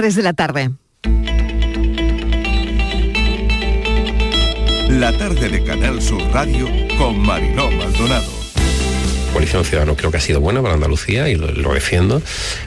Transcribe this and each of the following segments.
3 de la tarde. La tarde de Canal Sur Radio con Mariló Maldonado. Coalición Ciudadano creo que ha sido buena para Andalucía y lo, defiendo,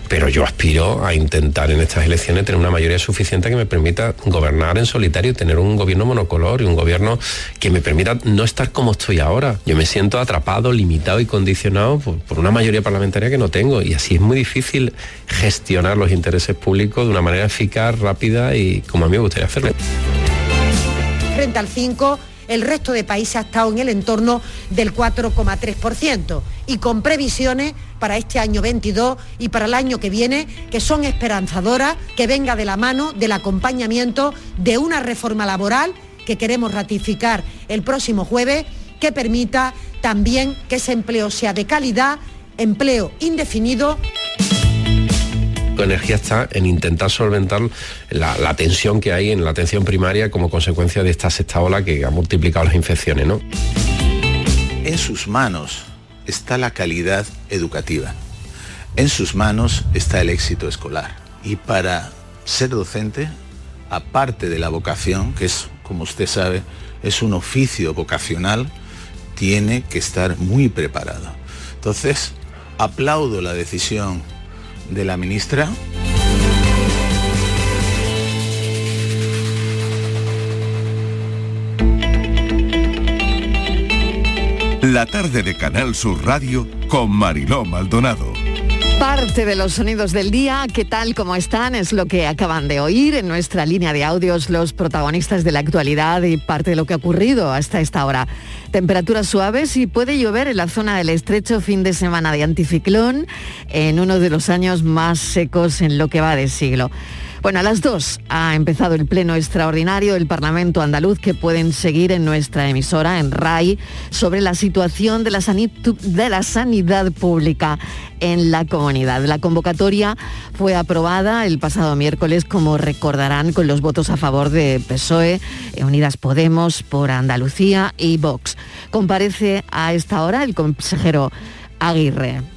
pero yo aspiro a intentar en estas elecciones tener una mayoría suficiente que me permita gobernar en solitario, tener un gobierno monocolor y un gobierno que me permita no estar como estoy ahora. Yo me siento atrapado, limitado y condicionado por, por una mayoría parlamentaria que no tengo y así es muy difícil gestionar los intereses públicos de una manera eficaz, rápida y como a mí me gustaría hacerlo. Frente al 5 el resto de países ha estado en el entorno del 4,3% y con previsiones para este año 22 y para el año que viene que son esperanzadoras, que venga de la mano del acompañamiento de una reforma laboral que queremos ratificar el próximo jueves que permita también que ese empleo sea de calidad, empleo indefinido energía está en intentar solventar la, tensión que hay en la atención primaria como consecuencia de esta sexta ola que ha multiplicado las infecciones. ¿no? En sus manos está la calidad educativa. En sus manos está el éxito escolar. Y para ser docente, aparte de la vocación, que es, como usted sabe, es un oficio vocacional, tiene que estar muy preparado. Entonces, aplaudo la decisión de la ministra. La tarde de Canal Sur Radio con Mariló Maldonado. Parte de los sonidos del día, ¿qué tal, cómo están? Es lo que acaban de oír en nuestra línea de audios los protagonistas de la actualidad y parte de lo que ha ocurrido hasta esta hora. Temperaturas suaves y puede llover en la zona del estrecho fin de semana de anticiclón en uno de los años más secos en lo que va de siglo. Bueno, a las dos ha empezado el pleno extraordinario del Parlamento andaluz que pueden seguir en nuestra emisora, en RAI, sobre la situación de la, de la sanidad pública en la comunidad. La convocatoria fue aprobada el pasado miércoles, como recordarán, con los votos a favor de PSOE, Unidas Podemos, por Andalucía y Vox. Comparece a esta hora el consejero Aguirre.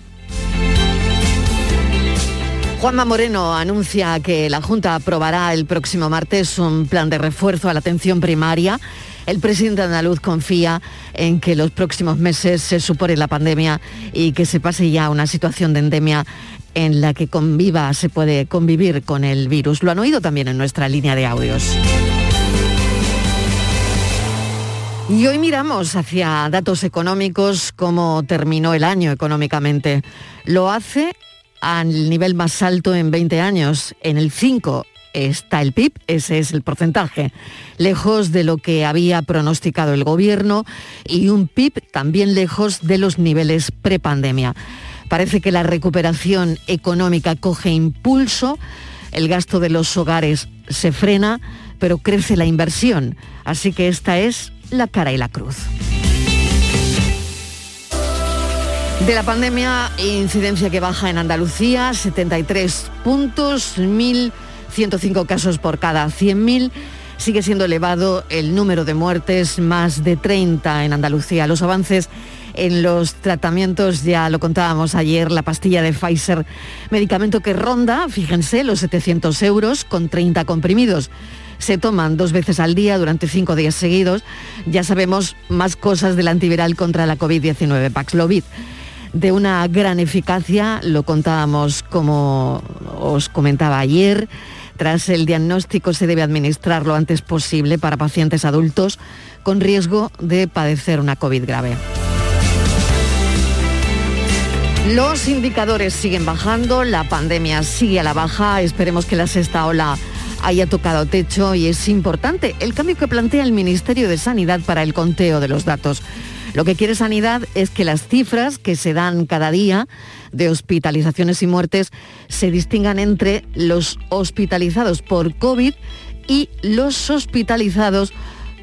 Juanma Moreno anuncia que la Junta aprobará el próximo martes un plan de refuerzo a la atención primaria. El presidente andaluz confía en que los próximos meses se supore la pandemia y que se pase ya a una situación de endemia en la que conviva, se puede convivir con el virus. Lo han oído también en nuestra línea de audios. Y hoy miramos hacia datos económicos, cómo terminó el año económicamente. Lo hace al nivel más alto en 20 años. En el 5 está el PIB, ese es el porcentaje, lejos de lo que había pronosticado el gobierno y un PIB también lejos de los niveles prepandemia. Parece que la recuperación económica coge impulso, el gasto de los hogares se frena, pero crece la inversión. Así que esta es la cara y la cruz. De la pandemia, incidencia que baja en Andalucía, 73 puntos, 1.105 casos por cada 100.000. Sigue siendo elevado el número de muertes, más de 30 en Andalucía. Los avances en los tratamientos, ya lo contábamos ayer, la pastilla de Pfizer, medicamento que ronda, fíjense, los 700 euros con 30 comprimidos. Se toman dos veces al día durante cinco días seguidos. Ya sabemos más cosas del antiviral contra la COVID-19, Paxlovid de una gran eficacia, lo contábamos como os comentaba ayer. Tras el diagnóstico se debe administrar lo antes posible para pacientes adultos con riesgo de padecer una COVID grave. Los indicadores siguen bajando, la pandemia sigue a la baja, esperemos que la sexta ola haya tocado techo y es importante el cambio que plantea el Ministerio de Sanidad para el conteo de los datos. Lo que quiere Sanidad es que las cifras que se dan cada día de hospitalizaciones y muertes se distingan entre los hospitalizados por COVID y los hospitalizados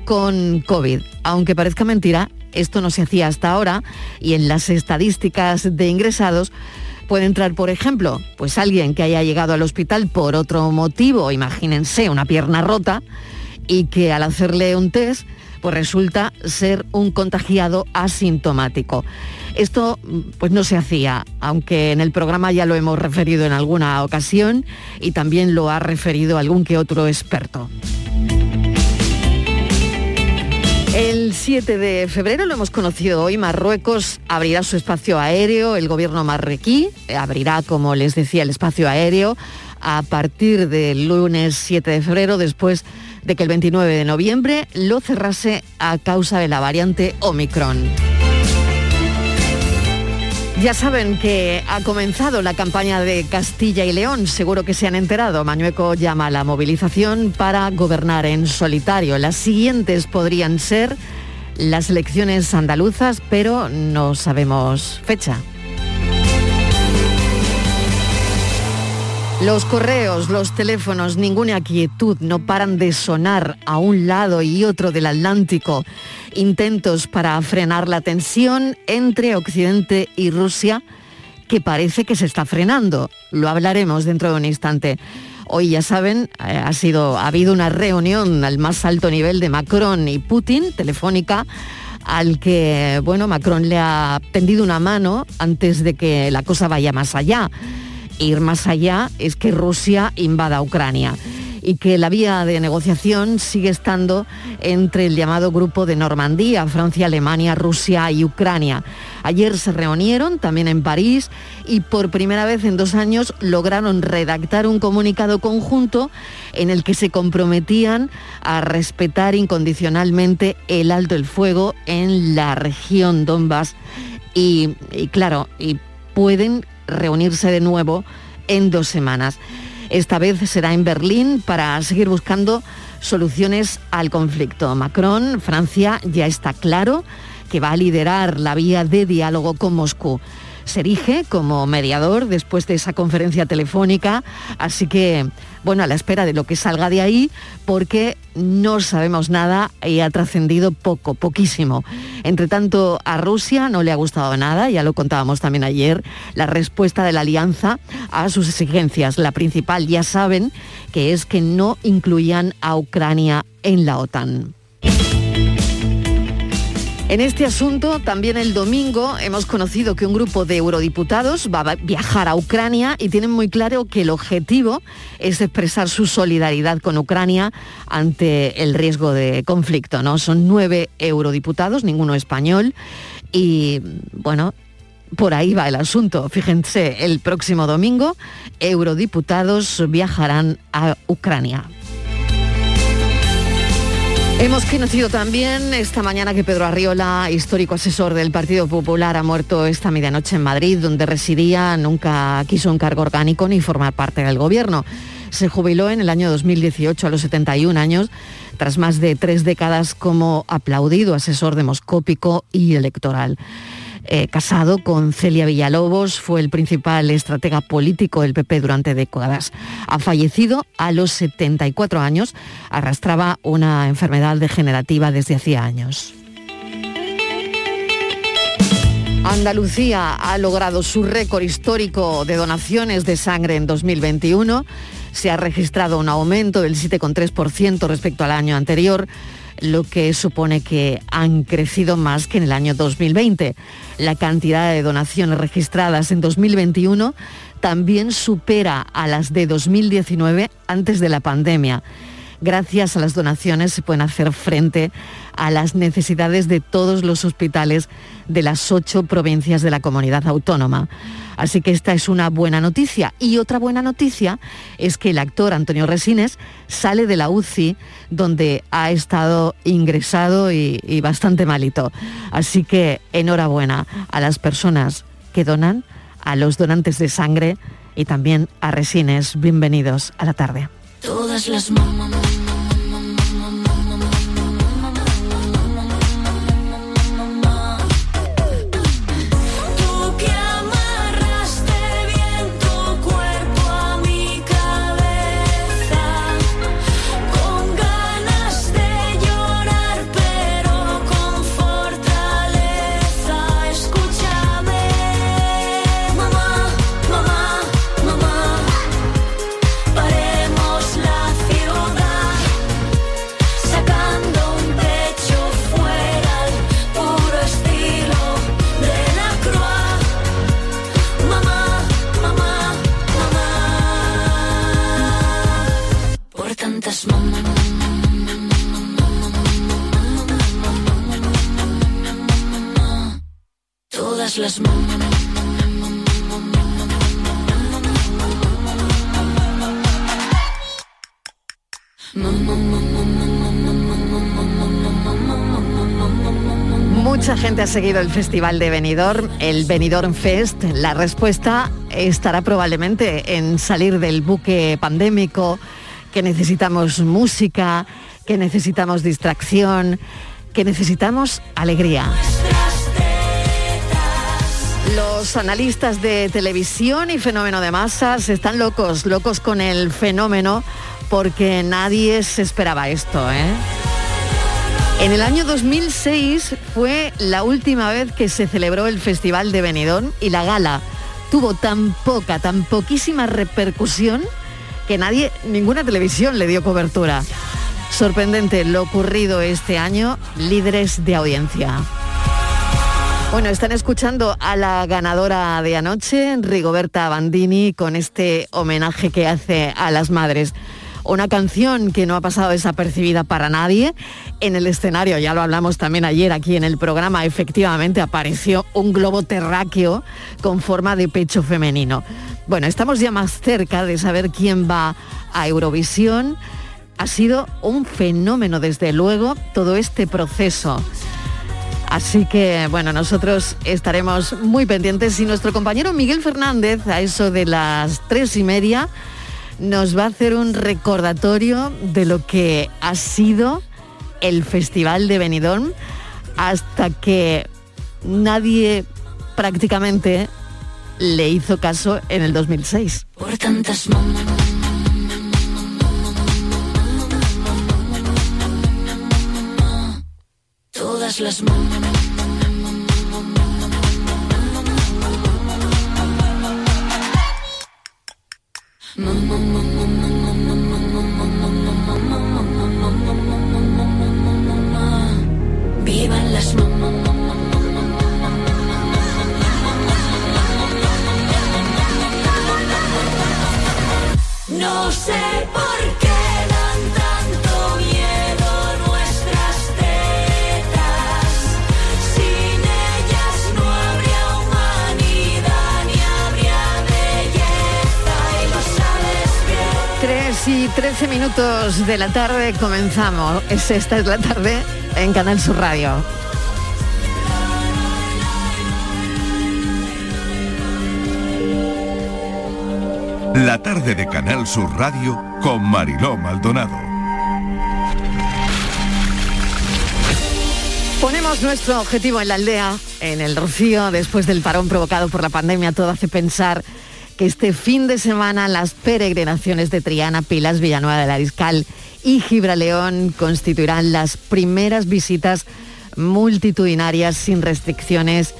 con COVID. Aunque parezca mentira, esto no se hacía hasta ahora y en las estadísticas de ingresados puede entrar, por ejemplo, pues alguien que haya llegado al hospital por otro motivo, imagínense una pierna rota, y que al hacerle un test pues resulta ser un contagiado asintomático. Esto pues no se hacía, aunque en el programa ya lo hemos referido en alguna ocasión y también lo ha referido algún que otro experto. El 7 de febrero lo hemos conocido hoy, Marruecos abrirá su espacio aéreo, el gobierno marroquí abrirá, como les decía, el espacio aéreo a partir del lunes 7 de febrero, después de que el 29 de noviembre lo cerrase a causa de la variante Omicron. Ya saben que ha comenzado la campaña de Castilla y León, seguro que se han enterado. Mañueco llama a la movilización para gobernar en solitario. Las siguientes podrían ser las elecciones andaluzas, pero no sabemos fecha. Los correos, los teléfonos, ninguna quietud, no paran de sonar a un lado y otro del Atlántico. Intentos para frenar la tensión entre Occidente y Rusia, que parece que se está frenando. Lo hablaremos dentro de un instante. Hoy, ya saben, eh, ha, sido, ha habido una reunión al más alto nivel de Macron y Putin, telefónica, al que, bueno, Macron le ha tendido una mano antes de que la cosa vaya más allá ir más allá es que Rusia invada Ucrania y que la vía de negociación sigue estando entre el llamado Grupo de Normandía, Francia, Alemania, Rusia y Ucrania. Ayer se reunieron también en París y por primera vez en dos años lograron redactar un comunicado conjunto en el que se comprometían a respetar incondicionalmente el alto el fuego en la región Donbass y, claro, y pueden reunirse de nuevo en dos semanas. Esta vez será en Berlín para seguir buscando soluciones al conflicto. Macron, Francia, ya está claro que va a liderar la vía de diálogo con Moscú se erige como mediador después de esa conferencia telefónica, así que, bueno, a la espera de lo que salga de ahí, porque no sabemos nada y ha trascendido poco, poquísimo. Entre tanto, a Rusia no le ha gustado nada, ya lo contábamos también ayer, la respuesta de la alianza a sus exigencias. La principal, ya saben, que es que no incluían a Ucrania en la OTAN. En este asunto, también el domingo hemos conocido que un grupo de eurodiputados va a viajar a Ucrania y tienen muy claro que el objetivo es expresar su solidaridad con Ucrania ante el riesgo de conflicto. ¿no? Son nueve eurodiputados, ninguno español, y bueno, por ahí va el asunto. Fíjense, el próximo domingo, eurodiputados viajarán a Ucrania. Hemos conocido también esta mañana que Pedro Arriola, histórico asesor del Partido Popular, ha muerto esta medianoche en Madrid, donde residía, nunca quiso un cargo orgánico ni formar parte del gobierno. Se jubiló en el año 2018 a los 71 años, tras más de tres décadas como aplaudido asesor demoscópico y electoral. Eh, casado con Celia Villalobos, fue el principal estratega político del PP durante décadas. Ha fallecido a los 74 años, arrastraba una enfermedad degenerativa desde hacía años. Andalucía ha logrado su récord histórico de donaciones de sangre en 2021. Se ha registrado un aumento del 7,3% respecto al año anterior lo que supone que han crecido más que en el año 2020. La cantidad de donaciones registradas en 2021 también supera a las de 2019 antes de la pandemia. Gracias a las donaciones se pueden hacer frente a las necesidades de todos los hospitales de las ocho provincias de la comunidad autónoma. Así que esta es una buena noticia. Y otra buena noticia es que el actor Antonio Resines sale de la UCI donde ha estado ingresado y, bastante malito. Así que enhorabuena a las personas que donan, a los donantes de sangre y también a Resines. Bienvenidos a la tarde. Seguido el Festival de Benidorm, el Benidorm Fest. La respuesta estará probablemente en salir del buque pandémico, que necesitamos música, que necesitamos distracción, que necesitamos alegría. Los analistas de televisión y fenómeno de masas están locos, locos con el fenómeno porque nadie se esperaba esto. ¿eh? En el año 2006 fue la última vez que se celebró el Festival de Benidorm y la gala tuvo tan poca, tan poquísima repercusión que nadie, ninguna televisión le dio cobertura. Sorprendente lo ocurrido este año, líderes de audiencia. Bueno, están escuchando a la ganadora de anoche, Rigoberta Bandini, con este homenaje que hace a las madres. Una canción que no ha pasado desapercibida para nadie. En el escenario, ya lo hablamos también ayer aquí en el programa, efectivamente apareció un globo terráqueo con forma de pecho femenino. Bueno, estamos ya más cerca de saber quién va a Eurovisión. Ha sido un fenómeno, desde luego, todo este proceso. Así que, bueno, nosotros estaremos muy pendientes y nuestro compañero Miguel Fernández, a eso de las tres y media, nos va a hacer un recordatorio de lo que ha sido el Festival de Benidorm hasta que nadie prácticamente le hizo caso en el 2006. Por tantas todas las Mama, mama. Minutos de la tarde comenzamos. Es esta es la tarde en Canal Sur Radio. La tarde de Canal Sur Radio con Mariló Maldonado. Ponemos nuestro objetivo en la aldea, en el Rocío, después del parón provocado por la pandemia. Todo hace pensar que este fin de semana las peregrinaciones de Triana, Pilas, Villanueva de la Discal y Gibraleón constituirán las primeras visitas multitudinarias sin restricciones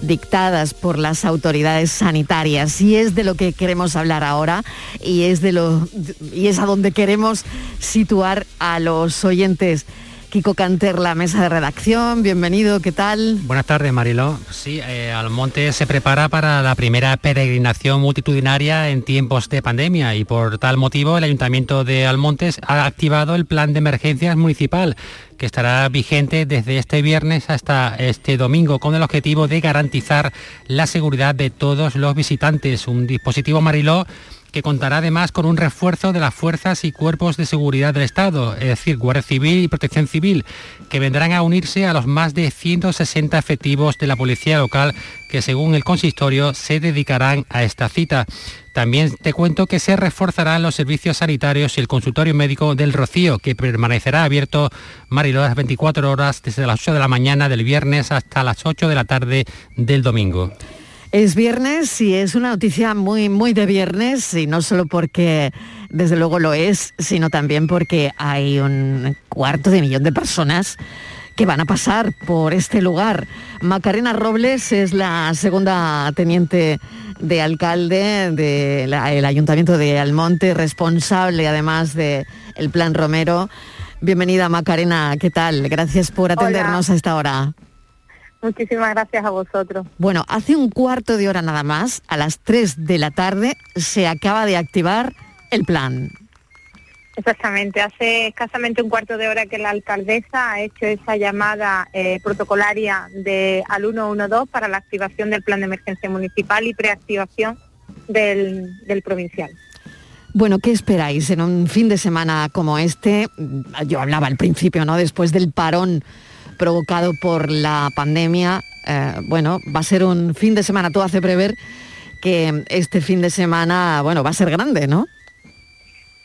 dictadas por las autoridades sanitarias. Y es de lo que queremos hablar ahora y es de lo y es a donde queremos situar a los oyentes Kiko Canter, la mesa de redacción, bienvenido, ¿qué tal? Buenas tardes, Mariló. Sí, eh, Almonte se prepara para la primera peregrinación multitudinaria en tiempos de pandemia y por tal motivo el Ayuntamiento de Almontes ha activado el plan de emergencias municipal que estará vigente desde este viernes hasta este domingo con el objetivo de garantizar la seguridad de todos los visitantes. Un dispositivo Mariló que contará además con un refuerzo de las fuerzas y cuerpos de seguridad del Estado, es decir, Guardia Civil y Protección Civil, que vendrán a unirse a los más de 160 efectivos de la Policía Local que según el consistorio se dedicarán a esta cita. También te cuento que se reforzarán los servicios sanitarios y el consultorio médico del Rocío, que permanecerá abierto Mariló las 24 horas desde las 8 de la mañana del viernes hasta las 8 de la tarde del domingo. Es viernes y es una noticia muy, muy de viernes, y no solo porque desde luego lo es, sino también porque hay un cuarto de millón de personas que van a pasar por este lugar. Macarena Robles es la segunda teniente de alcalde del Ayuntamiento de Almonte, responsable además del el Plan Romero. Bienvenida Macarena, ¿qué tal? Gracias por atendernos a esta hora. Muchísimas gracias a vosotros. Bueno, hace un cuarto de hora nada más, a las 3 de la tarde, se acaba de activar el plan. Exactamente, hace escasamente un cuarto de hora que la alcaldesa ha hecho esa llamada eh, protocolaria de al 112 para la activación del plan de emergencia municipal y preactivación del, del provincial. Bueno, ¿qué esperáis en un fin de semana como este? Yo hablaba al principio, ¿no? Después del parón provocado por la pandemia, eh, bueno, va a ser un fin de semana, todo hace prever que este fin de semana, bueno, va a ser grande, ¿no?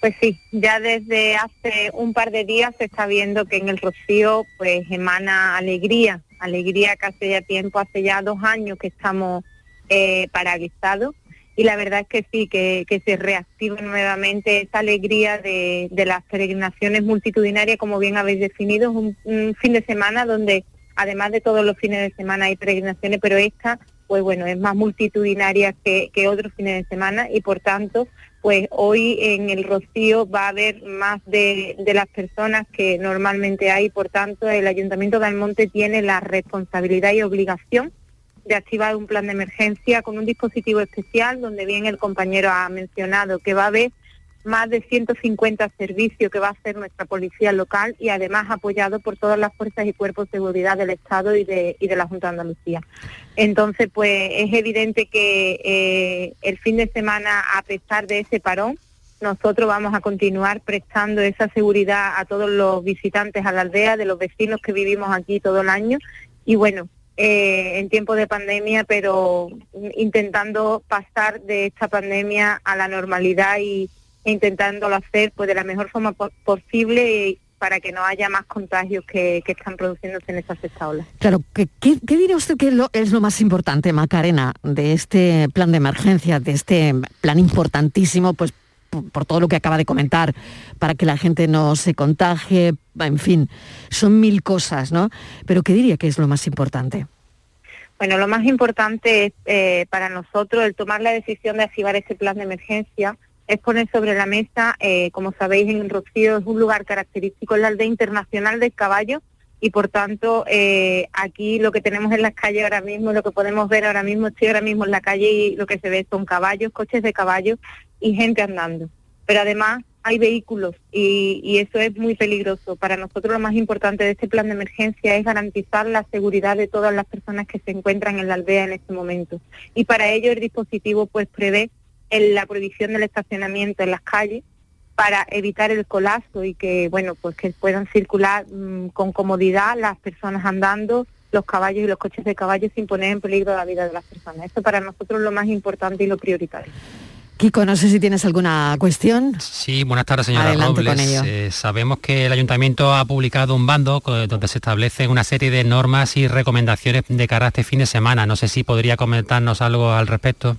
Pues sí, ya desde hace un par de días se está viendo que en el Rocío pues emana alegría, alegría que hace ya tiempo, hace ya dos años que estamos eh, paralizados y la verdad es que sí, que, se reactiva nuevamente esa alegría de, las peregrinaciones multitudinarias, como bien habéis definido, es un, fin de semana donde además de todos los fines de semana hay peregrinaciones, pero esta pues bueno, es más multitudinaria que, que otros fines de semana y por tanto, pues hoy en el Rocío va a haber más de, de las personas que normalmente hay, por tanto el Ayuntamiento de Almonte tiene la responsabilidad y obligación de activar un plan de emergencia con un dispositivo especial donde bien el compañero ha mencionado que va a haber más de 150 servicios que va a hacer nuestra policía local y además apoyado por todas las fuerzas y cuerpos de seguridad del Estado y de, y de la Junta de Andalucía. Entonces, pues es evidente que eh, el fin de semana, a pesar de ese parón, nosotros vamos a continuar prestando esa seguridad a todos los visitantes a la aldea, de los vecinos que vivimos aquí todo el año. Y bueno, eh, en tiempo de pandemia, pero intentando pasar de esta pandemia a la normalidad y e intentándolo hacer pues de la mejor forma po- posible para que no haya más contagios que, están produciéndose en esta sexta. Claro, ¿qué, diría usted que es lo, es lo más importante, Macarena, de este plan de emergencia, de este plan importantísimo, pues por todo lo que acaba de comentar, para que la gente no se contagie, en fin, son mil cosas, ¿no? Pero ¿qué diría que es lo más importante? Bueno, lo más importante es eh, para nosotros el tomar la decisión de activar ese plan de emergencia es poner sobre la mesa, eh, como sabéis, en Rocío es un lugar característico, es la aldea internacional del caballo y por tanto eh, aquí lo que tenemos en las calles ahora mismo, lo que podemos ver ahora mismo, estoy ahora mismo en la calle y lo que se ve son caballos, coches de caballos y gente andando. Pero además hay vehículos y, y eso es muy peligroso. Para nosotros lo más importante de este plan de emergencia es garantizar la seguridad de todas las personas que se encuentran en la aldea en este momento. Y para ello el dispositivo pues prevé la prohibición del estacionamiento en las calles para evitar el colapso y que bueno pues que puedan circular mm, con comodidad las personas andando los caballos y los coches de caballos sin poner en peligro la vida de las personas. Eso para nosotros es lo más importante y lo prioritario. Kiko, no sé si tienes alguna cuestión. Sí, buenas tardes, señora Adelante con Robles. ello. Eh, sabemos que el ayuntamiento ha publicado un bando donde se establecen una serie de normas y recomendaciones de cara a este fin de semana. No sé si podría comentarnos algo al respecto.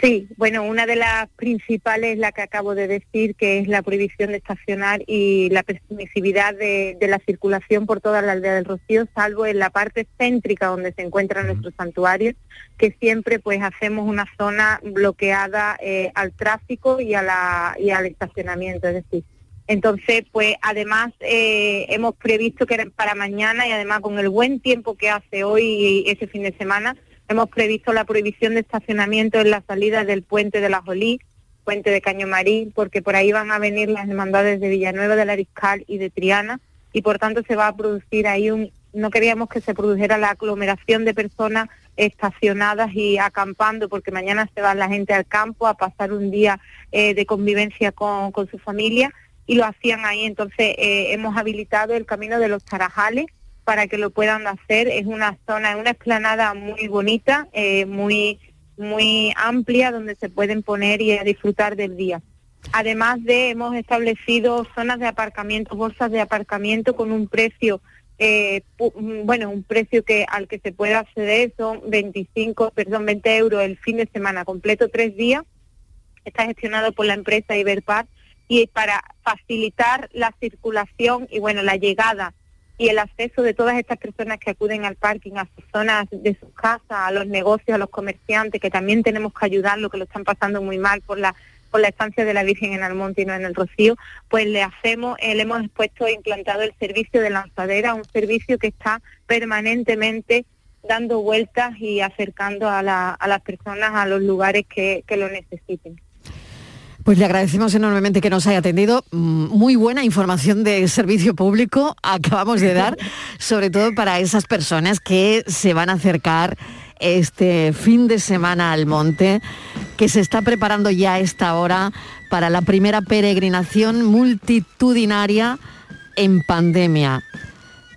Sí, bueno, una de las principales es la que acabo de decir, que es la prohibición de estacionar y la permisividad de, de la circulación por toda la aldea del Rocío, salvo en la parte céntrica donde se encuentran nuestros santuarios, que siempre pues hacemos una zona bloqueada eh, al tráfico y, a la, y al estacionamiento, es decir, entonces, pues además eh, hemos previsto que para mañana y además con el buen tiempo que hace hoy y ese fin de semana, hemos previsto la prohibición de estacionamiento en la salida del puente de la Jolí, puente de Cañomarí, porque por ahí van a venir las hermandades de Villanueva, de la Ariscal y de Triana, y por tanto se va a producir ahí un... No queríamos que se produjera la aglomeración de personas estacionadas y acampando, porque mañana se va la gente al campo a pasar un día eh, de convivencia con, con su familia, y lo hacían ahí. Entonces eh, hemos habilitado el camino de los Tarajales para que lo puedan hacer. Es una zona, es una explanada muy bonita, eh, muy muy amplia donde se pueden poner y disfrutar del día. Además de, hemos establecido zonas de aparcamiento, bolsas de aparcamiento con un precio, eh, bueno, un precio que al que se puede acceder son 25, perdón, 20 euros el fin de semana completo, tres días. Está gestionado por la empresa Iberpar y para facilitar la circulación y bueno, la llegada y el acceso de todas estas personas que acuden al parking, a sus zonas de sus casas, a los negocios, a los comerciantes, que también tenemos que ayudarlos, que lo están pasando muy mal por la por la estancia de la Virgen en Almonte y no en el Rocío, pues le hacemos, eh, le hemos puesto e implantado el servicio de lanzadera, un servicio que está permanentemente dando vueltas y acercando a, la- a las personas a los lugares que, que lo necesiten. Pues le agradecemos enormemente que nos haya atendido. Mm, Muy buena información de servicio público acabamos de dar, sobre todo para esas personas que se van a acercar este fin de semana al monte, que se está preparando ya a esta hora para la primera peregrinación multitudinaria en pandemia.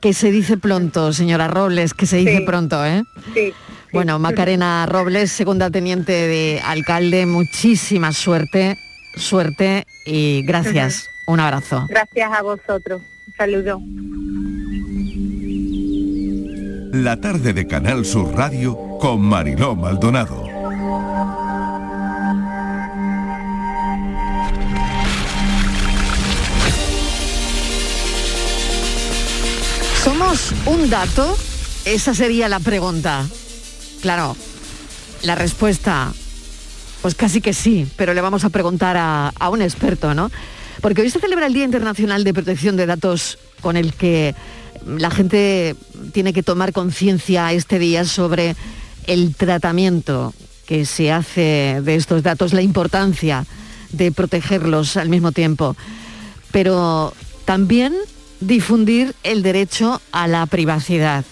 Que se dice pronto, señora Robles, que se dice Sí. pronto, ¿eh? Sí. Bueno, Macarena Robles, segunda teniente de alcalde, muchísima suerte, suerte y gracias. Un abrazo. Gracias a vosotros. Un saludo. La tarde de Canal Sur Radio con Mariló Maldonado. ¿Somos un dato? Esa sería la pregunta. Claro, la respuesta, pues casi que sí, pero le vamos a preguntar a, a un experto, ¿no? Porque hoy se celebra el Día Internacional de Protección de Datos con el que la gente tiene que tomar conciencia este día sobre el tratamiento que se hace de estos datos, la importancia de protegerlos al mismo tiempo, pero también difundir el derecho a la privacidad.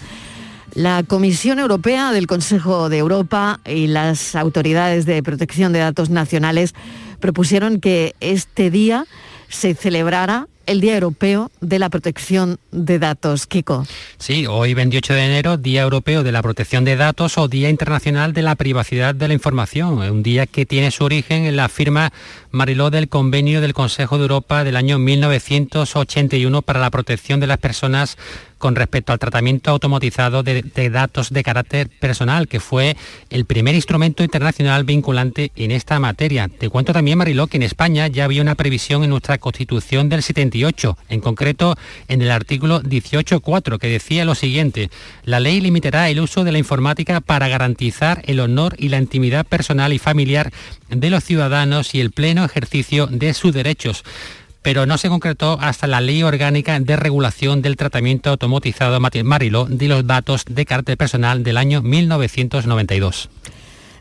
La Comisión Europea del Consejo de Europa y las autoridades de protección de datos nacionales propusieron que este día se celebrara el Día Europeo de la Protección de Datos. Kiko. Sí, hoy 28 de enero, Día Europeo de la Protección de Datos o Día Internacional de la Privacidad de la Información, un día que tiene su origen en la firma Mariló del Convenio del Consejo de Europa del año 1981 para la protección de las personas con respecto al tratamiento automatizado de, datos de carácter personal, que fue el primer instrumento internacional vinculante en esta materia. Te cuento también, Mariló, que en España ya había una previsión en nuestra Constitución del 78, en concreto en el artículo 18.4, que decía lo siguiente, la ley limitará el uso de la informática para garantizar el honor y la intimidad personal y familiar de los ciudadanos y el pleno ejercicio de sus derechos pero no se concretó hasta la Ley Orgánica de Regulación del Tratamiento Automatizado Mati- Mariló de los datos de carácter personal del año 1992.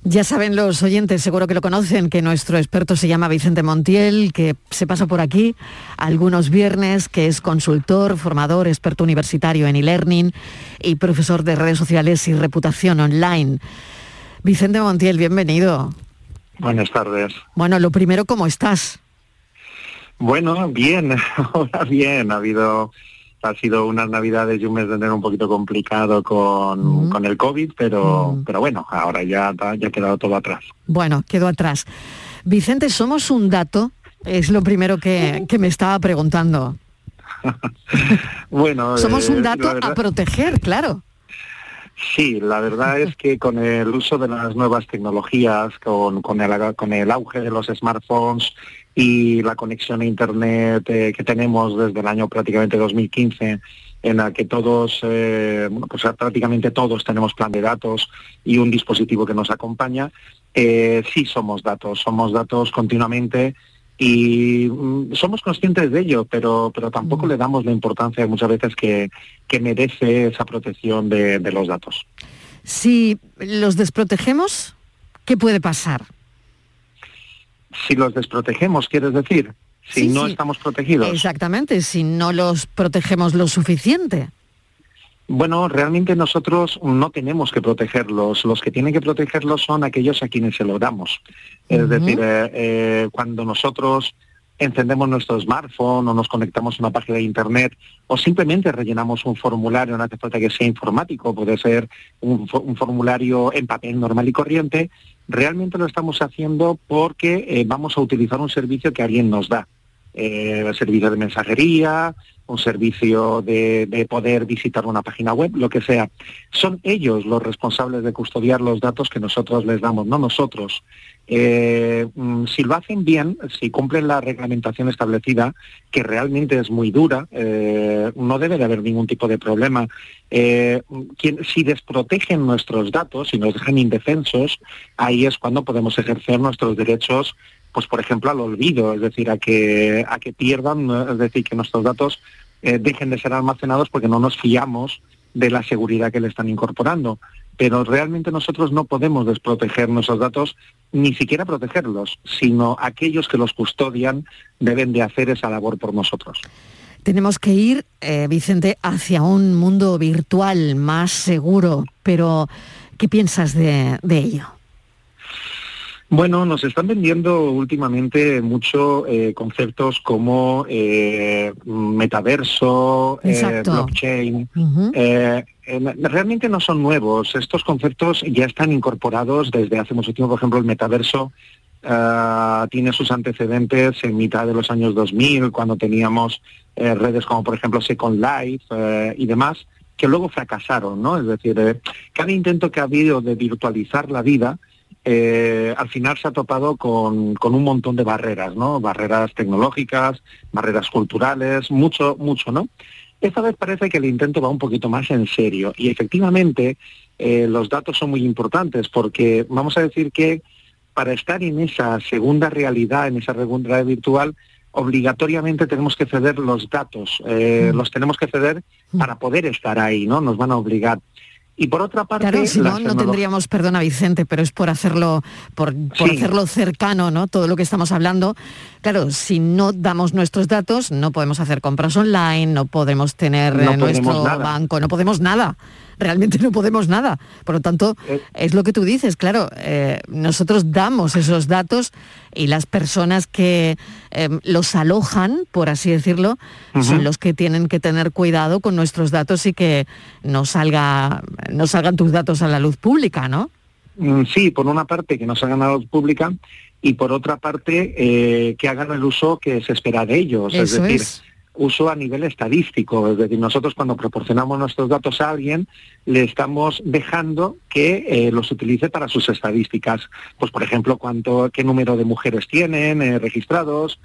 Ya saben los oyentes, seguro que lo conocen, que nuestro experto se llama Vicente Montiel, que se pasa por aquí algunos viernes, que es consultor, formador, experto universitario en e-learning y profesor de redes sociales y reputación online. Vicente Montiel, bienvenido. Buenas tardes. Bueno, lo primero, ¿cómo estás? Bueno, bien, ahora bien. Ha habido, ha sido unas navidades y un mes de enero un poquito complicado con, con el COVID, pero, pero bueno, ahora ya, ya ha quedado todo atrás. Bueno, quedó atrás. Vicente, ¿somos un dato? Es lo primero que, que me estaba preguntando. Bueno, Somos eh, un dato la verdad- a proteger, claro. Sí, la verdad es que con el uso de las nuevas tecnologías, con, con, el, con el auge de los smartphones y la conexión a Internet eh, que tenemos desde el año prácticamente 2015, en la que todos, eh, pues prácticamente todos tenemos plan de datos y un dispositivo que nos acompaña, eh, sí somos datos, somos datos continuamente y mm, somos conscientes de ello, pero, pero tampoco le damos la importancia muchas veces que, que merece esa protección de, de los datos. Si los desprotegemos, ¿qué puede pasar? Si los desprotegemos, quieres decir, si Sí, no sí. estamos protegidos. Exactamente, si no los protegemos lo suficiente. Bueno, realmente nosotros no tenemos que protegerlos. Los que tienen que protegerlos son aquellos a quienes se lo damos. Es decir, eh, eh, cuando nosotros encendemos nuestro smartphone o nos conectamos a una página de internet o simplemente rellenamos un formulario, no hace falta que sea informático, puede ser un, fo- un formulario en papel normal y corriente, realmente lo estamos haciendo porque eh, vamos a utilizar un servicio que alguien nos da. Eh, servicio de mensajería, un servicio de, de poder visitar una página web, lo que sea. Son ellos los responsables de custodiar los datos que nosotros les damos, no nosotros. Eh, mm, si lo hacen bien, si cumplen la reglamentación establecida, que realmente es muy dura, eh, no debe de haber ningún tipo de problema. Eh, si desprotegen nuestros datos y nos dejan indefensos, ahí es cuando podemos ejercer nuestros derechos pues por ejemplo al olvido, es decir, a que a que pierdan, es decir, que nuestros datos eh, dejen de ser almacenados porque no nos fiamos de la seguridad que le están incorporando. pero realmente nosotros no podemos desproteger nuestros datos, ni siquiera protegerlos, sino aquellos que los custodian deben de hacer esa labor por nosotros. Tenemos que ir, eh, Vicente, hacia un mundo virtual más seguro, pero ¿qué piensas de ello? Bueno, nos están vendiendo últimamente mucho eh, conceptos como eh, metaverso, eh, blockchain. Eh, realmente no son nuevos. Estos conceptos ya están incorporados desde hace mucho tiempo. Por ejemplo, el metaverso ah, tiene sus antecedentes en mitad de los años 2000, cuando teníamos eh, redes como por ejemplo Second Life eh, y demás, que luego fracasaron, ¿no? Es decir, eh, cada intento que ha habido de virtualizar la vida, eh, al final se ha topado con, con un montón de barreras, ¿no? Barreras tecnológicas, barreras culturales, mucho, mucho, ¿no? Esta vez parece que el intento va un poquito más en serio y efectivamente eh, los datos son muy importantes porque vamos a decir que para estar en esa segunda realidad, en esa segunda realidad virtual, obligatoriamente tenemos que ceder los datos, eh, los tenemos que ceder para poder estar ahí, ¿no? Nos van a obligar. Y por otra parte, Claro, si no, no tendríamos, perdona Vicente, pero es por hacerlo, por, por Sí. hacerlo cercano, ¿no? Todo lo que estamos hablando. Claro, si no damos nuestros datos, no podemos hacer compras online, no podemos tener No eh, nuestro banco, no podemos nada. Realmente no podemos nada. Por lo tanto, Eh. es lo que tú dices, claro, eh, nosotros damos esos datos y las personas que eh, los alojan, por así decirlo, son los que tienen que tener cuidado con nuestros datos y que no salga, no salgan tus datos a la luz pública, ¿no? Mm, Sí, por una parte que nos hagan a la luz pública y por otra parte eh, que hagan el uso que se espera de ellos, es Eso decir, es. uso a nivel estadístico, es decir, nosotros cuando proporcionamos nuestros datos a alguien le estamos dejando que eh, los utilice para sus estadísticas, pues por ejemplo cuánto, qué número de mujeres tienen eh, registrados,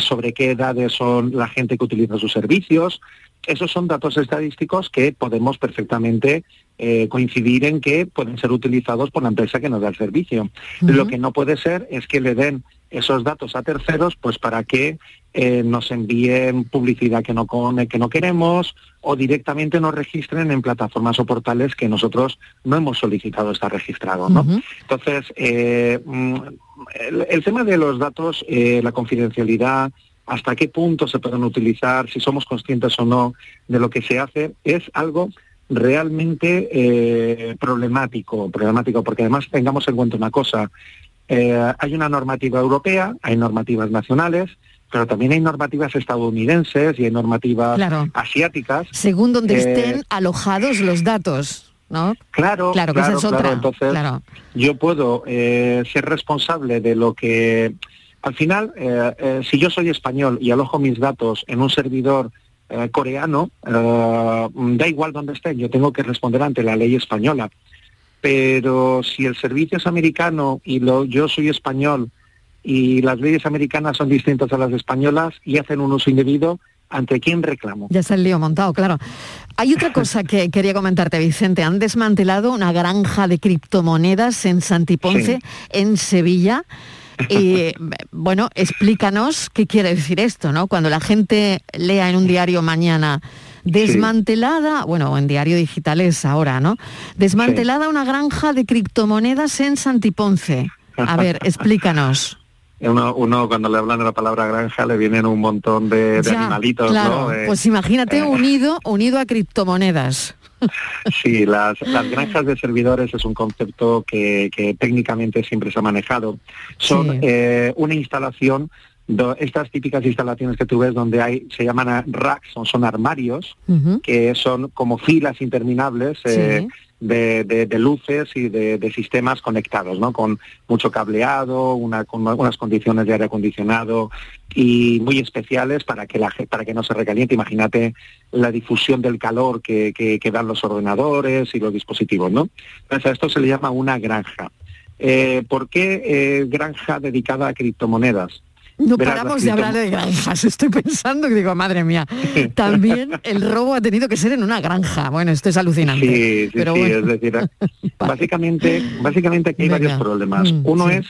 sobre qué edades son la gente que utiliza sus servicios, esos son datos estadísticos que podemos perfectamente eh, coincidir en que pueden ser utilizados por la empresa que nos da el servicio. Lo que no puede ser es que le den esos datos a terceros pues para que eh, nos envíen publicidad que no, con- que no queremos o directamente nos registren en plataformas o portales que nosotros no hemos solicitado estar. Ujú. Entonces, eh, mm, el, el tema de los datos, eh, la confidencialidad, hasta qué punto se pueden utilizar, si somos conscientes o no de lo que se hace, es algo realmente eh, problemático, problemático, porque además tengamos en cuenta una cosa, eh, hay una normativa europea, hay normativas nacionales, pero también hay normativas estadounidenses y hay normativas Claro. asiáticas. Según donde Eh, estén alojados los datos, ¿no? Claro, Claro, que esa es otra. Entonces, Claro. yo puedo eh, ser responsable de lo que, al final, si yo soy español y alojo mis datos en un servidor eh, coreano, eh, da igual dónde estén, yo tengo que responder ante la ley española. Pero si el servicio es americano y lo, yo soy español y las leyes americanas son distintas a las españolas y hacen un uso indebido, ¿ante quién reclamo? Ya está el lío montado, claro. Hay otra cosa que quería comentarte, Vicente. Han desmantelado una granja de criptomonedas en Santiponce, Sí. en Sevilla. Y bueno, explícanos qué quiere decir esto, ¿no? Cuando la gente lea en un diario mañana desmantelada, bueno, en diario digitales ahora, ¿no? Desmantelada una granja de criptomonedas en Santiponce. A ver, explícanos. Uno, uno cuando le hablan de la palabra granja le vienen un montón de, de Ya, animalitos, claro, ¿no? Eh, pues imagínate eh, unido, unido a criptomonedas. Sí, las, las granjas de servidores es un concepto que, que técnicamente siempre se ha manejado. Son Sí. eh, una instalación, estas típicas instalaciones que tú ves donde hay, se llaman racks, son, son armarios, que son como filas interminables eh. De, luces y de, sistemas conectados, ¿no? Con mucho cableado, una, con unas condiciones de aire acondicionado y muy especiales para que la para que no se recaliente. Imagínate la difusión del calor que dan los ordenadores y los dispositivos, ¿no? Entonces a esto se le llama una granja. Eh, ¿Por qué eh, granja dedicada a criptomonedas? No Verás, paramos de hablar de granjas. Estoy pensando que digo, madre mía, también el robo ha tenido que ser en una granja. Bueno, esto es alucinante. Sí, sí, pero sí, bueno. es decir, básicamente, básicamente aquí hay Venga. varios problemas. Mm, Uno es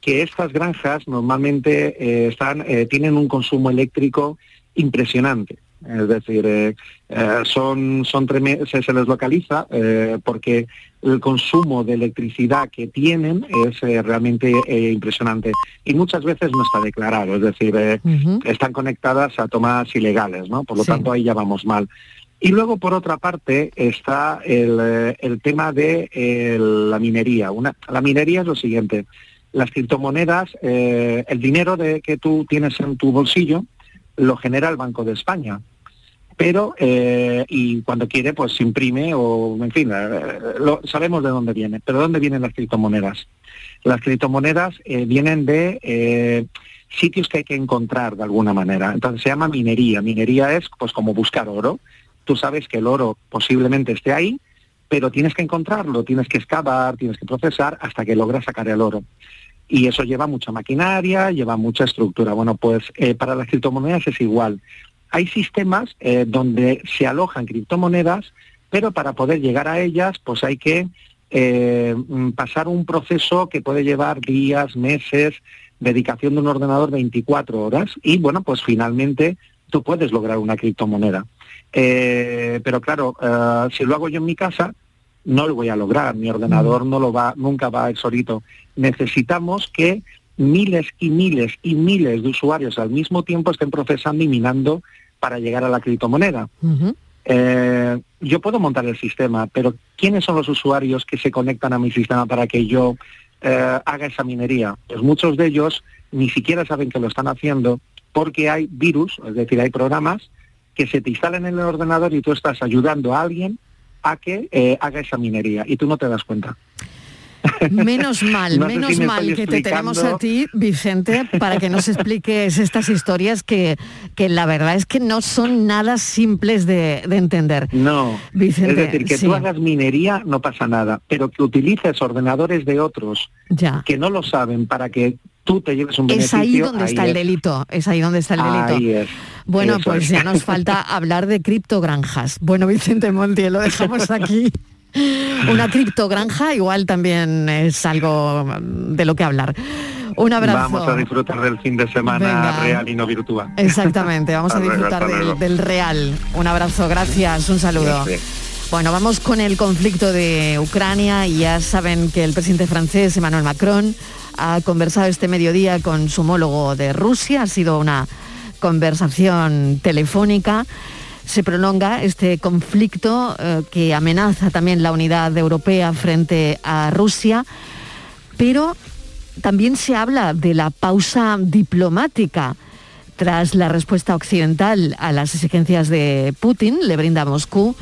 que estas granjas normalmente eh, están, eh, tienen un consumo eléctrico impresionante. Es decir, eh, eh, son, son se, se les localiza eh, porque el consumo de electricidad que tienen es realmente impresionante y muchas veces no está declarado, es decir, están conectadas a tomas ilegales, ¿no? Por lo Sí. tanto, ahí ya vamos mal. Y luego, por otra parte, está el, el tema de la minería. Una, la minería es lo siguiente. Las criptomonedas, eh, el dinero de, que tú tienes en tu bolsillo, lo genera el Banco de España. Pero, eh, y cuando quiere, pues se imprime o, en fin, eh, lo- sabemos de dónde viene. Pero ¿de dónde vienen las criptomonedas? Las criptomonedas eh, vienen de eh, sitios que hay que encontrar de alguna manera. Entonces se llama minería. Minería es pues como buscar oro. Tú sabes que el oro posiblemente esté ahí, pero tienes que encontrarlo, tienes que excavar, tienes que procesar hasta que logras sacar el oro. Y eso lleva mucha maquinaria, lleva mucha estructura. Bueno, pues eh, para las criptomonedas es igual. Hay sistemas eh, donde se alojan criptomonedas, pero para poder llegar a ellas, pues hay que eh, mm, pasar un proceso que puede llevar días, meses, dedicación de un ordenador 24 horas y bueno, pues finalmente tú puedes lograr una criptomoneda. Eh, pero claro, eh, si lo hago yo en mi casa, no lo voy a lograr, mi ordenador no lo va, nunca va solito. Necesitamos que miles y miles y miles de usuarios al mismo tiempo estén procesando y minando para llegar a la criptomoneda. Eh, yo puedo montar el sistema, pero ¿quiénes son los usuarios que se conectan a mi sistema para que yo eh, haga esa minería? Pues muchos de ellos ni siquiera saben que lo están haciendo porque hay virus, es decir, hay programas que se te instalan en el ordenador y tú estás ayudando a alguien a que eh, haga esa minería y tú no te das cuenta. Menos mal, No sé si menos me mal que te tenemos a ti, Vicente, para que nos expliques estas historias que, que la verdad es que no son nada simples de, de entender. No, Vicente, es decir, que sí. tú hagas minería no pasa nada, pero que utilices ordenadores de otros Ya. que no lo saben para que tú te lleves un Es beneficio. ahí donde está el es. delito, es ahí donde está el delito. Ahí es. Bueno, Eso pues es. ya nos falta hablar de criptogranjas. Bueno, Vicente Montiel, lo dejamos aquí. Una criptogranja igual también es algo de lo que hablar. Un abrazo. Vamos a disfrutar del fin de semana Venga. real y no virtual. Exactamente, vamos a disfrutar del, real. Un abrazo, gracias, un saludo. Gracias. Bueno, vamos con el conflicto de Ucrania y ya saben que el presidente francés Emmanuel Macron ha conversado este mediodía con su homólogo de Rusia, ha sido una conversación telefónica. Se prolonga este conflicto eh, que amenaza también la unidad europea frente a Rusia, pero también se habla de la pausa diplomática. Tras la respuesta occidental a las exigencias de Putin, le brinda a Moscú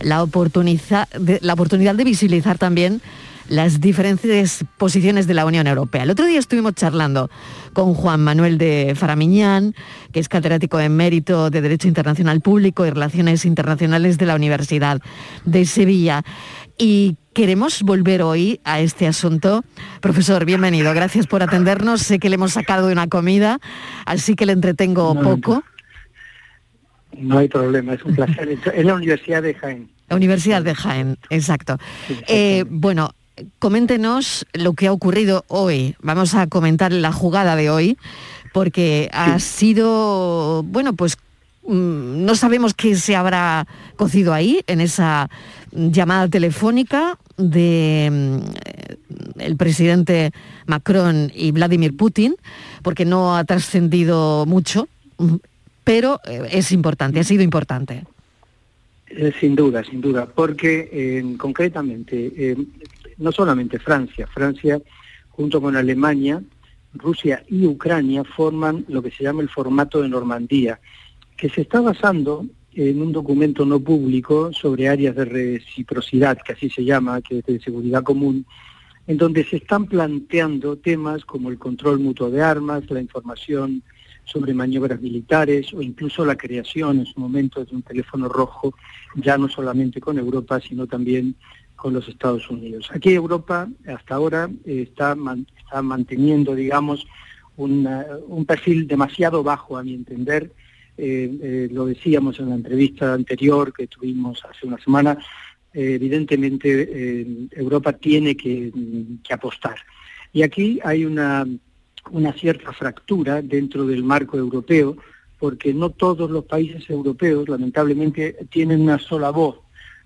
la, la oportunidad de visibilizar también las diferentes posiciones de la Unión Europea. El otro día estuvimos charlando con Juan Manuel de Faramiñán, que es catedrático en mérito de Derecho Internacional Público y Relaciones Internacionales de la Universidad de Sevilla. Y queremos volver hoy a este asunto. Profesor, bienvenido. Gracias por atendernos. Sé que le hemos sacado de una comida, así que le entretengo No, poco. No hay problema, es un placer. Es la Universidad de Jaén. La Universidad de Jaén, exacto. Eh, bueno, coméntenos lo que ha ocurrido hoy. Vamos a comentar la jugada de hoy, porque ha sido, bueno, pues mm, no sabemos qué se habrá cocido ahí en esa llamada telefónica de mm, el presidente Macron y Vladimir Putin, porque no ha trascendido mucho, mm, pero eh, es importante, ha sido importante. Eh, sin duda, sin duda, porque eh, concretamente eh, no solamente Francia, Francia junto con Alemania, Rusia y Ucrania forman lo que se llama el formato de Normandía, que se está basando en un documento no público sobre áreas de reciprocidad, que así se llama, que es de seguridad común, en donde se están planteando temas como el control mutuo de armas, la información sobre maniobras militares o incluso la creación en su momento de un teléfono rojo, ya no solamente con Europa, sino también con los Estados Unidos. Aquí Europa hasta ahora está, man- está manteniendo, digamos, una- un perfil demasiado bajo, a mi entender. Eh, eh, lo decíamos en la entrevista anterior que tuvimos hace una semana, eh, evidentemente Europa tiene que, mm, que apostar. Y aquí hay una, una cierta fractura dentro del marco europeo, porque no todos los países europeos, lamentablemente, tienen una sola voz.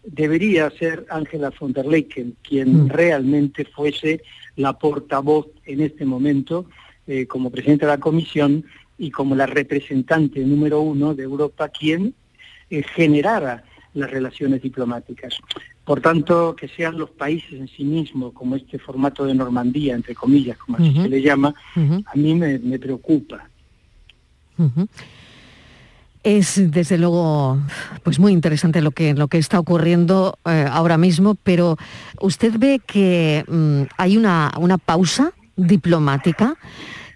Debería ser Angela von der Leyen quien Mm. realmente fuese la portavoz en este momento eh, como presidenta de la Comisión y como la representante número uno de Europa, quien eh, generara las relaciones diplomáticas. Por tanto, que sean los países en sí mismos, como este formato de Normandía, entre comillas, como así se le llama, a mí me, me preocupa. Es desde luego pues muy interesante lo que lo que está ocurriendo eh, ahora mismo, pero usted ve que mm, hay una, una pausa diplomática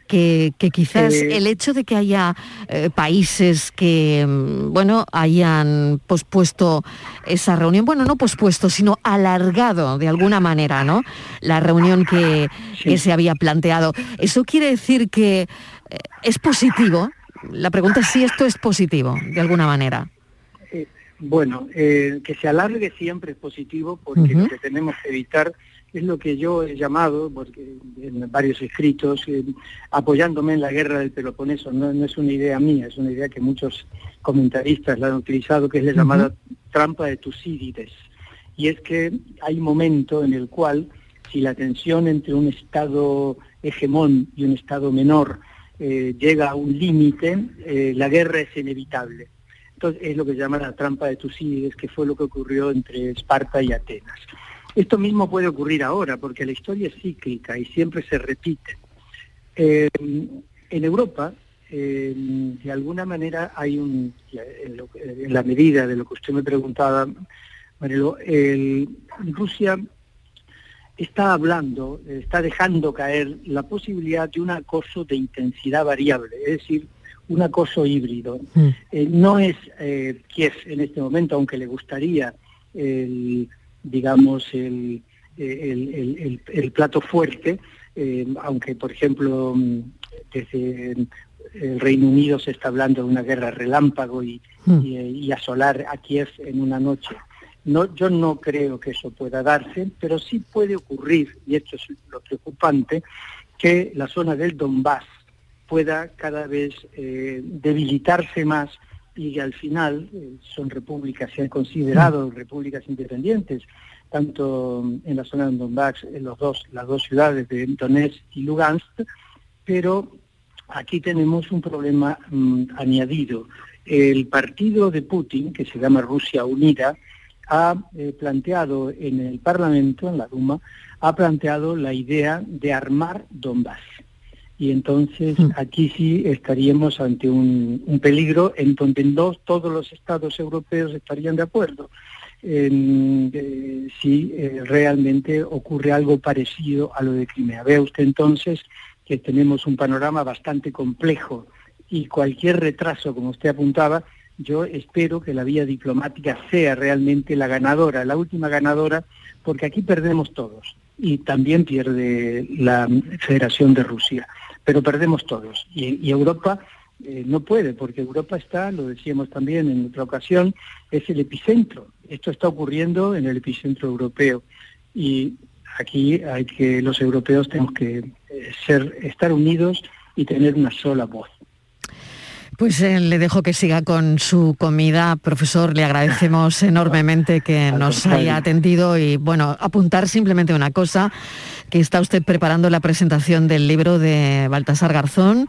que, que quizás Eh, el hecho de que haya eh, países que mm, bueno hayan pospuesto esa reunión, bueno no pospuesto, sino alargado de alguna manera, ¿no? La reunión que, Sí. que se había planteado. Eso quiere decir que eh, es positivo. La pregunta es si esto es positivo, de alguna manera. Eh, bueno, eh, que se alargue siempre es positivo porque lo que tenemos que evitar es lo que yo he llamado, porque en varios escritos, eh, apoyándome en la guerra del Peloponeso, no, no es una idea mía, es una idea que muchos comentaristas la han utilizado, que es la llamada trampa de Tucídides. Y es que hay un momento en el cual, si la tensión entre un Estado hegemón y un Estado menor eh, llega a un límite, eh, la guerra es inevitable. Entonces es lo que se llama la trampa de Tucídides, que fue lo que ocurrió entre Esparta y Atenas. Esto mismo puede ocurrir ahora, porque la historia es cíclica y siempre se repite. Eh, en Europa, de alguna manera hay un, en, lo- en la medida de lo que usted me preguntaba, Marilo, el- Rusia está hablando, está dejando caer la posibilidad de un acoso de intensidad variable, es decir, un acoso híbrido. Mm. Eh, no es eh, Kiev en este momento, aunque le gustaría el, digamos, el, plato fuerte, eh, aunque, por ejemplo, mm, desde el Reino Unido se está hablando de una guerra relámpago y, Mm. y, eh, y asolar a Kiev en una noche. No, yo no creo que eso pueda darse, pero sí puede ocurrir, y esto es lo preocupante, que la zona del Donbass pueda cada vez eh, debilitarse más y que al final eh, son repúblicas, se han considerado repúblicas independientes, tanto en la zona del Donbass, en los dos, las dos ciudades de Donetsk y Lugansk, pero aquí tenemos un problema mm, añadido. El partido de Putin, que se llama Rusia Unida, ha eh, planteado en el Parlamento, en la Duma, ha planteado la idea de armar Donbass. Y entonces Mm. aquí sí estaríamos ante un, un peligro en donde no todos los estados europeos estarían de acuerdo. En, eh, si eh, realmente ocurre algo parecido a lo de Crimea. Vea usted entonces que tenemos un panorama bastante complejo y cualquier retraso, como usted apuntaba, yo espero que la vía diplomática sea realmente la ganadora, la última ganadora, porque aquí perdemos todos y también pierde la Federación de Rusia, pero perdemos todos y, Europa eh, no puede, porque Europa está, lo decíamos también en otra ocasión, es el epicentro. Esto está ocurriendo en el epicentro europeo y aquí hay que los europeos tenemos que eh, ser estar unidos y tener una sola voz. Pues eh, le dejo que siga con su comida, profesor. Le agradecemos enormemente que nos haya atendido y bueno, apuntar simplemente una cosa, que está usted preparando la presentación del libro de Baltasar Garzón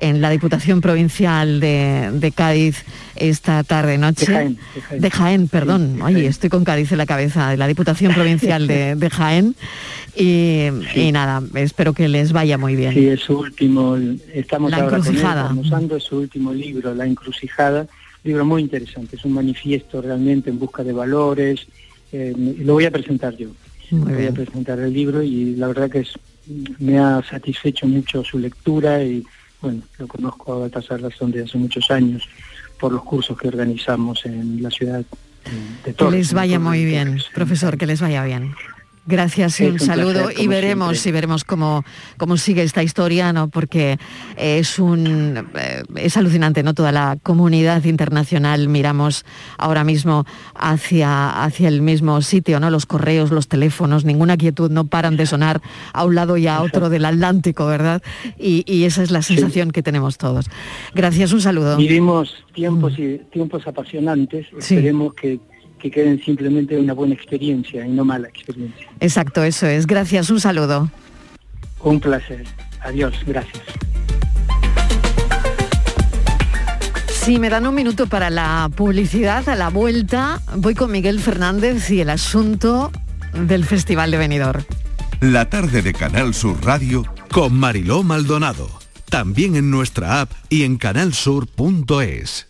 en la Diputación Provincial de, de Cádiz esta tarde noche. De Jaén, de Jaén. De Jaén, perdón. Sí, de Oye, Jaén. estoy con Cádiz en la cabeza, de la Diputación Provincial de, de Jaén. Y, y nada, espero que les vaya muy bien. Sí, es su último, estamos La ahora con él, encrucijada. es su último libro, La Encrucijada, libro muy interesante, es un manifiesto realmente en busca de valores, eh, lo voy a presentar yo, Muy voy a presentar el libro y la verdad que es, me ha satisfecho mucho su lectura y bueno, lo conozco a Baltasar Razón de hace muchos años por los cursos que organizamos en la ciudad de Que Torres. les en vaya muy bien, profesor, que les vaya bien. Gracias y un, saludo y veremos siempre. y veremos cómo, cómo sigue esta historia, ¿no? Porque es un eh, es alucinante, ¿no? Toda la comunidad internacional miramos ahora mismo hacia, hacia el mismo sitio, ¿no? Los correos, los teléfonos, ninguna quietud, no paran de sonar a un lado y a otro del Atlántico, ¿verdad? Y, y esa es la sensación que tenemos todos. Gracias, un saludo. Vivimos tiempos y tiempos apasionantes, Sí. esperemos que, que queden simplemente una buena experiencia y no mala experiencia. Exacto, eso es. Gracias, un saludo. Un placer. Adiós, gracias. Si me dan un minuto para la publicidad, a la vuelta voy con Miguel Fernández y el asunto del Festival de Benidorm. La tarde de Canal Sur Radio con Mariló Maldonado. También en nuestra app y en canalsur.es.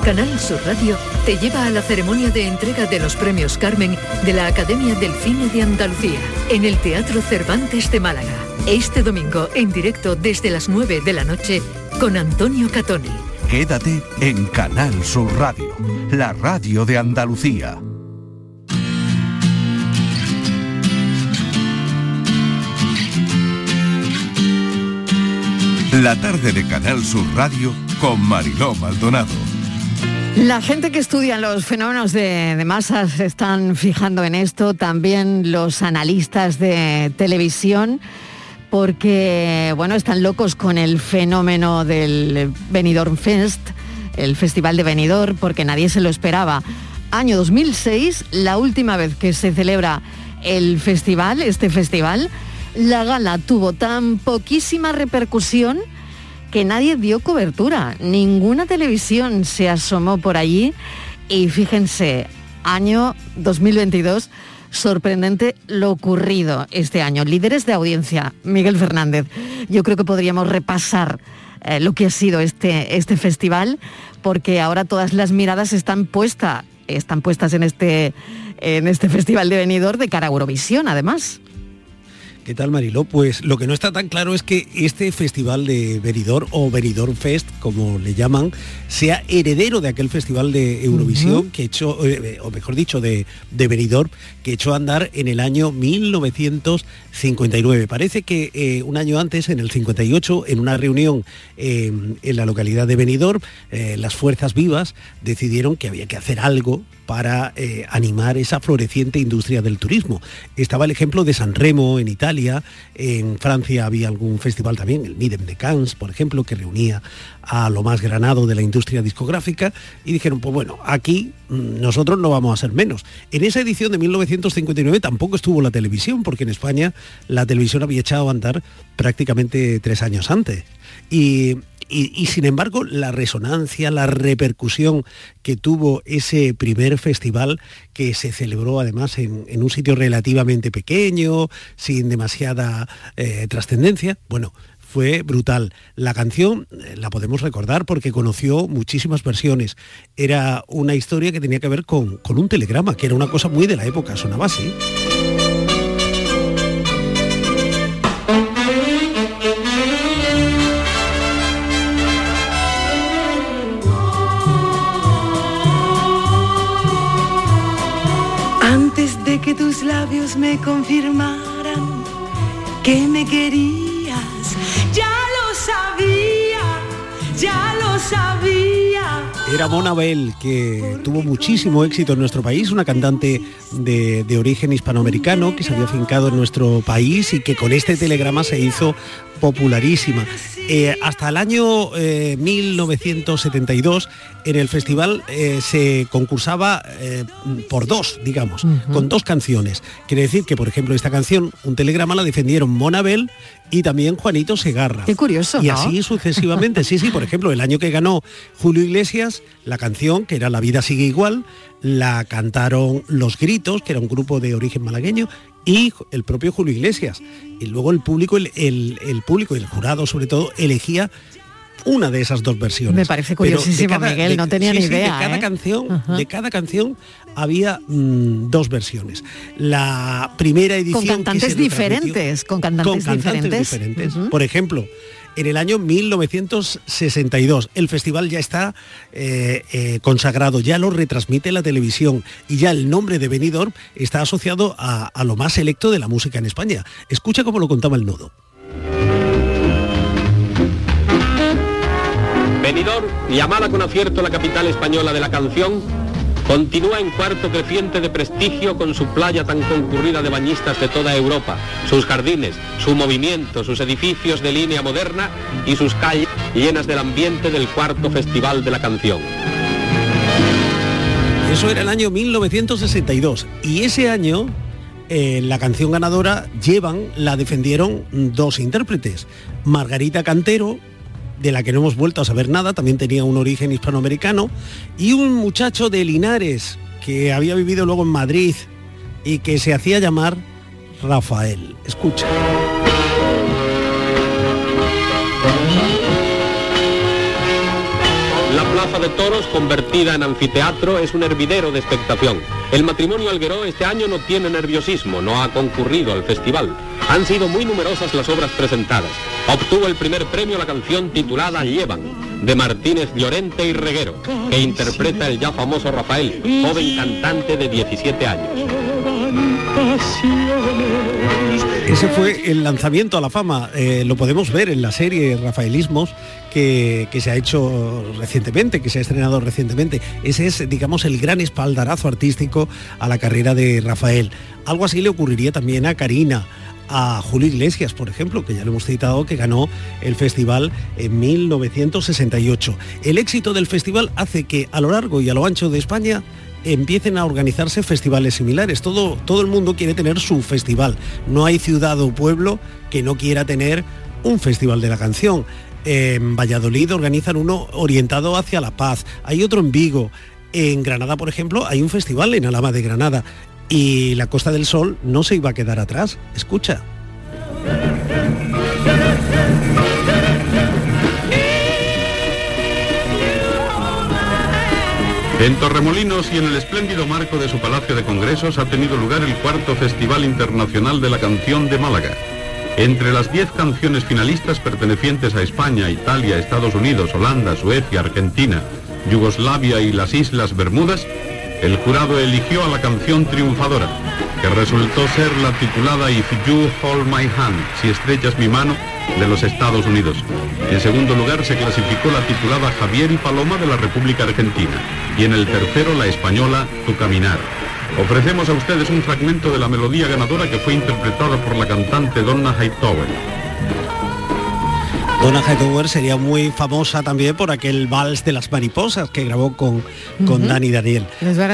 Canal Sur Radio te lleva a la ceremonia de entrega de los premios Carmen de la Academia del Cine de Andalucía en el Teatro Cervantes de Málaga. Este domingo en directo desde las 9 de la noche con Antonio Catoni. Quédate en Canal Sur Radio, la radio de Andalucía. La tarde de Canal Sur Radio con Mariló Maldonado. La gente que estudia los fenómenos de, masas están fijando en esto, también los analistas de televisión, porque bueno, están locos con el fenómeno del Benidorm Fest, el Festival de Benidorm, porque nadie se lo esperaba. Año 2006, la última vez que se celebra el festival, este festival, la gala tuvo tan poquísima repercusión que nadie dio cobertura, ninguna televisión se asomó por allí y fíjense, año 2022, sorprendente lo ocurrido este año. Líderes de audiencia, Miguel Fernández, yo creo que podríamos repasar eh, lo que ha sido este, este festival, porque ahora todas las miradas están puestas, están puestas en este, en este festival de Benidorm de cara a Eurovisión, además. ¿Qué tal Mariló? Pues lo que no está tan claro es que este festival de Benidorm o Benidorm Fest, como le llaman, sea heredero de aquel festival de Eurovisión que echó, eh, o mejor dicho, de, de Benidorm, que echó a andar en el año 1959. Parece que eh, un año antes, en el 58, en una reunión eh, en la localidad de Benidorm, eh, las fuerzas vivas decidieron que había que hacer algo para eh, animar esa floreciente industria del turismo. Estaba el ejemplo de San Remo en Italia, en Francia había algún festival también, el Midem de Cannes, por ejemplo, que reunía a lo más granado de la industria discográfica y dijeron, pues bueno, aquí mm, nosotros no vamos a ser menos. En esa edición de 1959 tampoco estuvo la televisión, porque en España la televisión había echado a andar prácticamente tres años antes. Y, y- sin embargo, la resonancia, la repercusión que tuvo ese primer festival, que se celebró además en, en un sitio relativamente pequeño, sin demasiada eh, trascendencia, bueno, fue brutal. La canción eh, la podemos recordar porque conoció muchísimas versiones. Era una historia que tenía que ver con, con un telegrama, que era una cosa muy de la época, sonaba así. Que tus labios me confirmaran que me querías, ya lo sabía, ya lo sabía. Era Mona Bell, que tuvo muchísimo éxito en nuestro país, una cantante de, de origen hispanoamericano que se había fincado en nuestro país y que con este telegrama se hizo popularísima. Eh, hasta el año eh, 1972 en el festival eh, se concursaba eh, por dos, digamos, con dos canciones. Quiere decir que, por ejemplo, esta canción, un telegrama, la defendieron Mona Bell y también Juanito Segarra. Qué curioso, Y ¿no? así sucesivamente. Sí, sí, por ejemplo, el año que ganó Julio Iglesias, la canción, que era La vida sigue igual, la cantaron Los Gritos, que era un grupo de origen malagueño, y el propio Julio Iglesias. Y luego el público, el, el- el público y el jurado sobre todo, elegía una de esas dos versiones. Me parece curiosísimo, Miguel, no tenía sí, ni sí, idea, De cada ¿eh? canción, de cada canción había mm, dos versiones. La primera edición Con cantantes diferentes, con cantantes, con cantantes diferentes. diferentes. Por ejemplo, en el año 1962 el festival ya está eh, eh, consagrado, ya lo retransmite la televisión y ya el nombre de Benidorm está asociado a, a lo más selecto de la música en España. Escucha cómo lo contaba el nodo. Benidorm, llamada con acierto la capital española de la canción, continúa en cuarto creciente de prestigio con su playa tan concurrida de bañistas de toda Europa, sus jardines, su movimiento, sus edificios de línea moderna y sus calles llenas del ambiente del cuarto Festival de la Canción. Eso era el año 1962 y ese año eh, la canción ganadora llevan, la defendieron dos intérpretes, Margarita Cantero, de la que no hemos vuelto a saber nada, también tenía un origen hispanoamericano, y un muchacho de Linares que había vivido luego en Madrid y que se hacía llamar Rafael. Escucha. La Plaza de Toros, convertida en anfiteatro, es un hervidero de expectación. El matrimonio Algueró este año no tiene nerviosismo, no ha concurrido al festival. Han sido muy numerosas las obras presentadas. Obtuvo el primer premio la canción titulada Llevan, de Martínez Llorente y Reguero, que interpreta el ya famoso Rafael, joven cantante de 17 años. Ese fue el lanzamiento a la fama. Eh, lo podemos ver en la serie Rafaelismos que, que se ha hecho recientemente, que se ha estrenado recientemente. Ese es, digamos, el gran espaldarazo artístico a la carrera de Rafael. Algo así le ocurriría también a Karina, a Julio Iglesias, por ejemplo, que ya lo hemos citado, que ganó el festival en 1968. El éxito del festival hace que a lo largo y a lo ancho de España empiecen a organizarse festivales similares. Todo, todo el mundo quiere tener su festival. No hay ciudad o pueblo que no quiera tener un festival de la canción. En Valladolid organizan uno orientado hacia la paz. Hay otro en Vigo. En Granada, por ejemplo, hay un festival en Alama de Granada. Y la Costa del Sol no se iba a quedar atrás. Escucha. En Torremolinos y en el espléndido marco de su Palacio de Congresos ha tenido lugar el cuarto Festival Internacional de la Canción de Málaga. Entre las 10 canciones finalistas pertenecientes a España, Italia, Estados Unidos, Holanda, Suecia, Argentina, Yugoslavia y las Islas Bermudas, el jurado eligió a la canción triunfadora, que resultó ser la titulada If You Hold My Hand, si estrechas mi mano, de los Estados Unidos. En segundo lugar se clasificó la titulada Javier y Paloma de la República Argentina y en el tercero la española Tu Caminar. Ofrecemos a ustedes un fragmento de la melodía ganadora que fue interpretada por la cantante Donna Hightower. Donna Hightower sería muy famosa también por aquel vals de las mariposas que grabó con, con Ujú. Dani Daniel.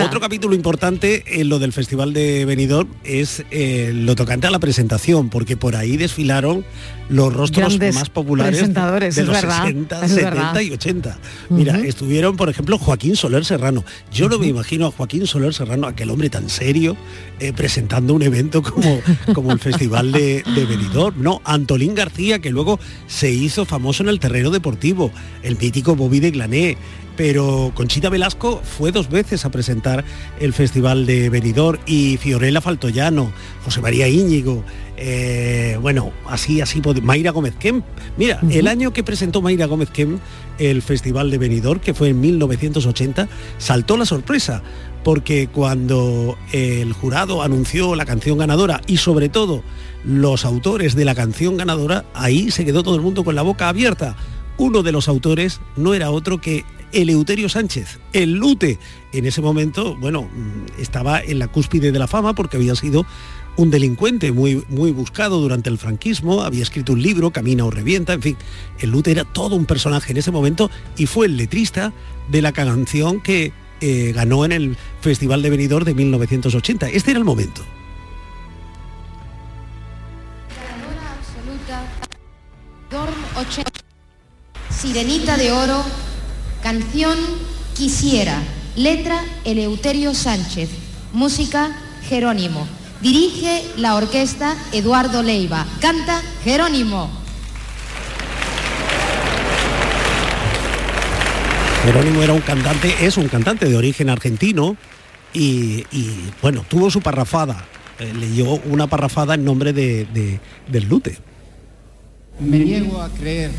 Otro capítulo importante en lo del Festival de Benidorm es eh, lo tocante a la presentación, porque por ahí desfilaron los rostros Grandes más populares presentadores, de los verdad, 60, es 70 verdad. y 80. Mira, estuvieron, por ejemplo, Joaquín Soler Serrano. Yo no me imagino a Joaquín Soler Serrano, aquel hombre tan serio, eh, presentando un evento como, como el Festival de, de Benidorm. No, Antolín García, que luego se hizo famoso en el terreno deportivo, el mítico Bobby de Glané. Pero Conchita Velasco fue dos veces a presentar el Festival de Benidorm y Fiorella Faltoyano, José María Íñigo, eh, bueno, así, así, Mayra Gómez Kemp. Mira, el año que presentó Mayra Gómez Kemp el Festival de Benidorm, que fue en 1980, saltó la sorpresa, porque cuando el jurado anunció la canción ganadora y sobre todo los autores de la canción ganadora, ahí se quedó todo el mundo con la boca abierta. Uno de los autores no era otro que Eleuterio Sánchez, el Lute. En ese momento, bueno, mm, estaba en la cúspide de la fama porque había sido un delincuente muy, muy buscado durante el franquismo, había escrito un libro, Camina o Revienta, en fin, el Lute era todo un personaje en ese momento y fue el letrista de la canción que eh, ganó en el Festival de Benidorm de 1980. Este era el momento. Sirenita de Oro, canción Quisiera, letra Eleuterio Sánchez, música Jerónimo. Dirige la orquesta Eduardo Leiva, canta Jerónimo. Jerónimo era un cantante, es un cantante de origen argentino y, bueno, tuvo su parrafada, eh, leyó una parrafada en nombre de, de- del Lute. Me niego a creer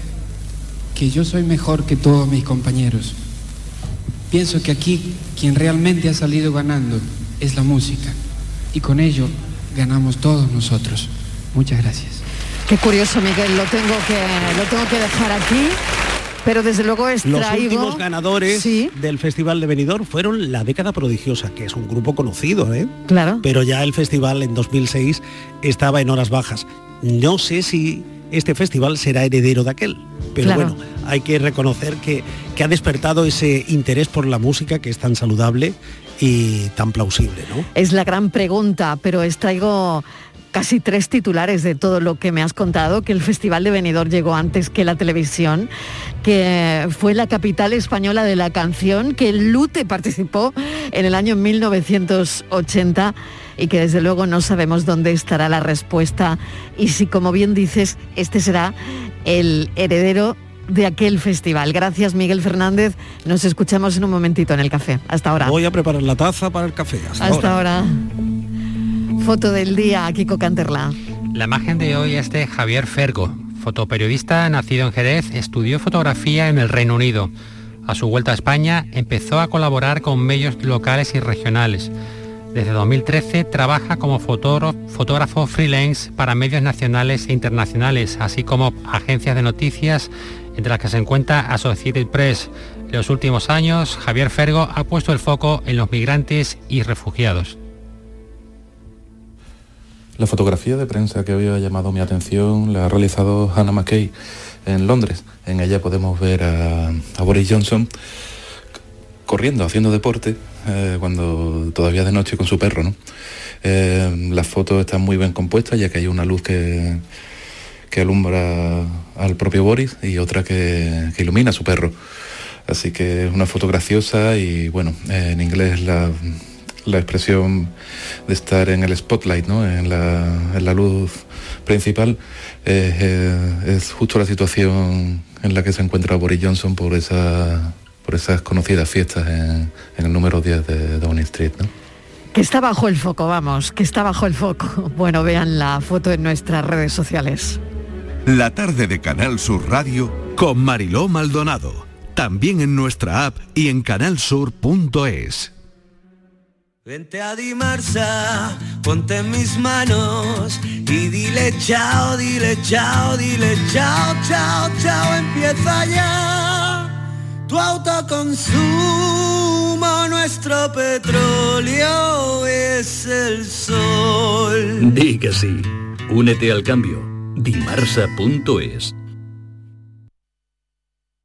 que yo soy mejor que todos mis compañeros. Pienso que aquí quien realmente ha salido ganando es la música y con ello ganamos todos nosotros. Muchas gracias. Qué curioso, Miguel, lo tengo que, lo tengo que dejar aquí, pero desde luego Los extraigo... últimos ganadores del Festival de Benidorm fueron La Década Prodigiosa, que es un grupo conocido, ¿eh? Claro. Pero ya el festival en 2006 estaba en horas bajas. No sé si este festival será heredero de aquel, pero Claro. bueno, hay que reconocer que, que ha despertado ese interés por la música que es tan saludable y tan plausible, ¿no? Es la gran pregunta, pero extraigo casi tres titulares de todo lo que me has contado, que el Festival de Benidorm llegó antes que la televisión, que fue la capital española de la canción, que el Lute participó en el año 1980 y que desde luego no sabemos dónde estará la respuesta y si, como bien dices, este será el heredero de aquel festival. Gracias Miguel Fernández, nos escuchamos en un momentito en el café. Hasta ahora. Voy a preparar la taza para el café. Hasta, Hasta ahora. Foto del día, Kiko Canterla. La imagen de hoy es de Javier Fergo, fotoperiodista nacido en Jerez, estudió fotografía en el Reino Unido. A su vuelta a España empezó a colaborar con medios locales y regionales. Desde 2013 trabaja como fotógrafo, freelance para medios nacionales e internacionales, así como agencias de noticias, entre las que se encuentra Associated Press. En los últimos años, Javier Fergo ha puesto el foco en los migrantes y refugiados. La fotografía de prensa que había llamado mi atención la ha realizado Hannah McKay en Londres. En ella podemos ver a, a Boris Johnson corriendo, haciendo deporte, eh, cuando todavía de noche con su perro. ¿no? Eh, las fotos están muy bien compuestas ya que hay una luz que, que alumbra al propio Boris y otra que, ilumina a su perro. Así que es una foto graciosa y bueno, en inglés la, la expresión de estar en el spotlight, ¿no? en, la, luz principal, eh, es justo la situación en la que se encuentra Boris Johnson por, esa, por esas conocidas fiestas en, en el número 10 de Downing Street. ¿no? Que está bajo el foco, vamos, que está bajo el foco. Bueno, vean la foto en nuestras redes sociales. La tarde de Canal Sur Radio con Mariló Maldonado. También en nuestra app y en canalsur.es. Vente a Dimarsa, ponte en mis manos y dile chao, dile chao, dile chao, chao, chao, empieza ya tu autoconsumo, nuestro petróleo es el sol. Di. Únete al cambio. Dimarsa.es.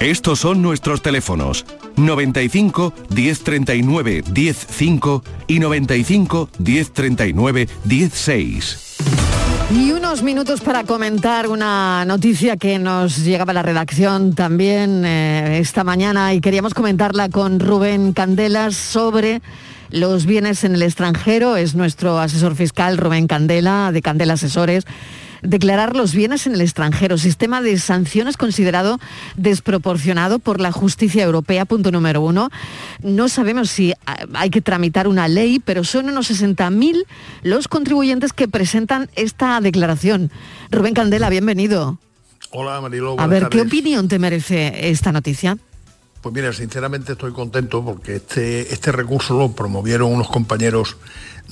Estos son nuestros teléfonos 95 1039 105 y 95 1039 16. Y unos minutos para comentar una noticia que nos llegaba a la redacción también eh, esta mañana y queríamos comentarla con Rubén Candelas sobre los bienes en el extranjero. Es nuestro asesor fiscal Rubén Candela de Candela Asesores declarar los bienes en el extranjero, sistema de sanciones considerado desproporcionado por la justicia europea, punto número uno. No sabemos si hay que tramitar una ley, pero son unos 60.000 los contribuyentes que presentan esta declaración. Rubén Candela, bienvenido. Hola Marilo. A ver, ¿qué opinión te merece esta noticia? Pues mira, sinceramente estoy contento porque este, este recurso lo promovieron unos compañeros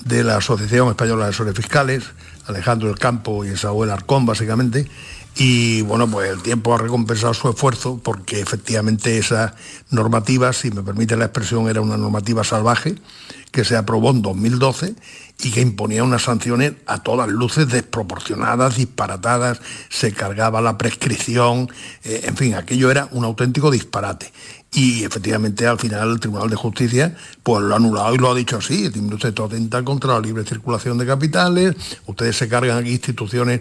de la Asociación Española de Asesores Fiscales, Alejandro del Campo y Saúl Arcón, básicamente. Y bueno, pues el tiempo ha recompensado su esfuerzo porque efectivamente esa normativa, si me permite la expresión, era una normativa salvaje que se aprobó en 2012 y que imponía unas sanciones a todas luces desproporcionadas, disparatadas, se cargaba la prescripción, eh, en fin, aquello era un auténtico disparate. Y efectivamente al final el Tribunal de Justicia pues lo ha anulado y lo ha dicho así, usted atenta contra la libre circulación de capitales, ustedes se cargan aquí instituciones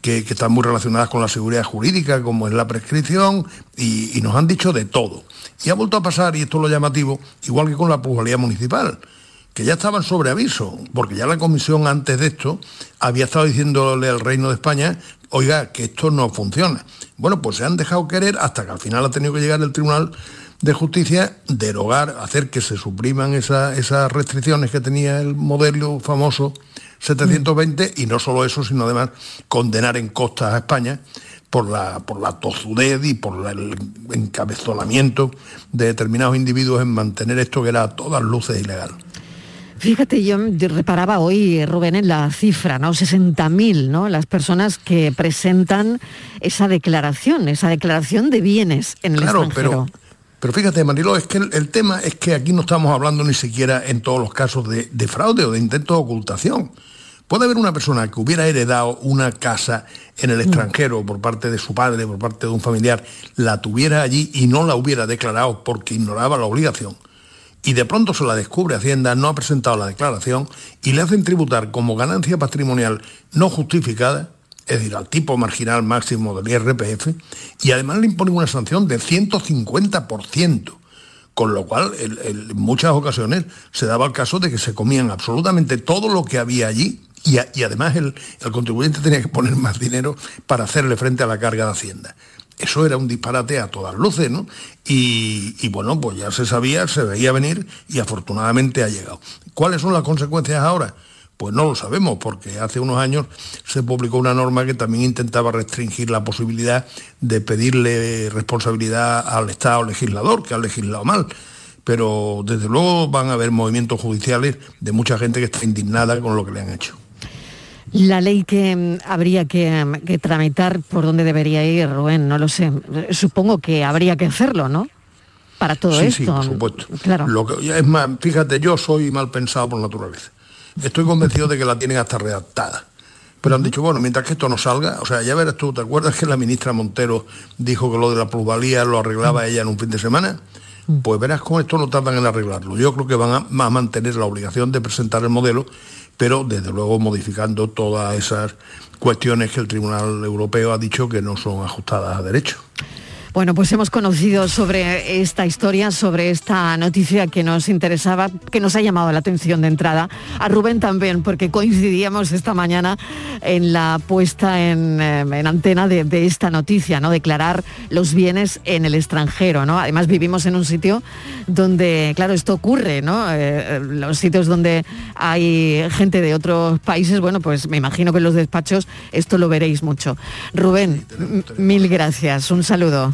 que, están muy relacionadas con la seguridad jurídica, como es la prescripción, y, y nos han dicho de todo. Y ha vuelto a pasar, y esto es lo llamativo, igual que con la plusvalía municipal que ya estaban sobre aviso, porque ya la comisión antes de esto había estado diciéndole al Reino de España, oiga, que esto no funciona. Bueno, pues se han dejado querer hasta que al final ha tenido que llegar el Tribunal de Justicia, derogar, hacer que se supriman esas restricciones que tenía el modelo famoso 720 y no solo eso, sino además condenar en costas a España por la, por la tozudez y por el encabezonamiento de determinados individuos en mantener esto que era a todas luces ilegal. Fíjate, yo reparaba hoy, Rubén, en la cifra, ¿no? 60.000, ¿no? Las personas que presentan esa declaración, esa declaración de bienes en el claro, Pero, pero fíjate, Manilo, es que el, tema es que aquí no estamos hablando ni siquiera en todos los casos de, de fraude o de intento de ocultación. Puede haber una persona que hubiera heredado una casa en el mm. extranjero por parte de su padre, por parte de un familiar, la tuviera allí y no la hubiera declarado porque ignoraba la obligación y de pronto se la descubre Hacienda, no ha presentado la declaración y le hacen tributar como ganancia patrimonial no justificada, es decir, al tipo marginal máximo del IRPF, y además le imponen una sanción del 150%, con lo cual en muchas ocasiones se daba el caso de que se comían absolutamente todo lo que había allí y, además el contribuyente tenía que poner más dinero para hacerle frente a la carga de Hacienda. Eso era un disparate a todas luces, ¿no? Y, bueno, pues ya se sabía, se veía venir y afortunadamente ha llegado. ¿Cuáles son las consecuencias ahora? Pues no lo sabemos, porque hace unos años se publicó una norma que también intentaba restringir la posibilidad de pedirle responsabilidad al Estado legislador, que ha legislado mal. Pero desde luego van a haber movimientos judiciales de mucha gente que está indignada con lo que le han hecho. La ley que mm, habría mm, que, tramitar, ¿por dónde debería ir, Rubén? No lo sé. Supongo que habría que hacerlo, ¿no? Para todo esto. Sí, por supuesto. Claro. Lo que, es más, fíjate, yo soy mal pensado por naturaleza. Estoy convencido de que la tienen hasta redactada. Pero han dicho, bueno, mientras que esto no salga, o sea, ya verás tú, ¿te acuerdas que la ministra Montero dijo que lo de la plusvalía lo arreglaba ella en un fin de semana? Pues verás cómo esto no tardan en arreglarlo. Yo creo que van a mantener la obligación de presentar el modelo pero desde luego modificando todas esas cuestiones que el Tribunal Europeo ha dicho que no son ajustadas a derecho. Bueno, pues hemos conocido sobre esta historia, sobre esta noticia que nos interesaba, que nos ha llamado la atención de entrada. A Rubén también, porque coincidíamos esta mañana en la puesta en, eh, en antena de, de esta noticia, ¿no? Declarar los bienes en el extranjero, ¿no? Además vivimos en un sitio donde, claro, esto ocurre, ¿no? Eh, los sitios donde hay gente de otros países, bueno, pues me imagino que en los despachos esto lo veréis mucho. Rubén, mil gracias. Un saludo.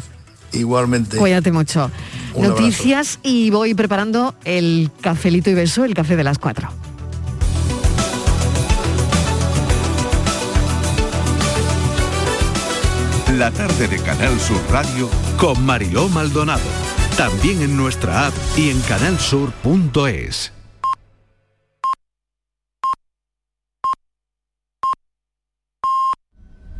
Igualmente. Cuídate mucho. Un abrazo. Noticias y voy preparando el cafelito y beso, el café de las cuatro. La tarde de Canal Sur Radio con Mariló Maldonado. También en nuestra app y en canalsur.es.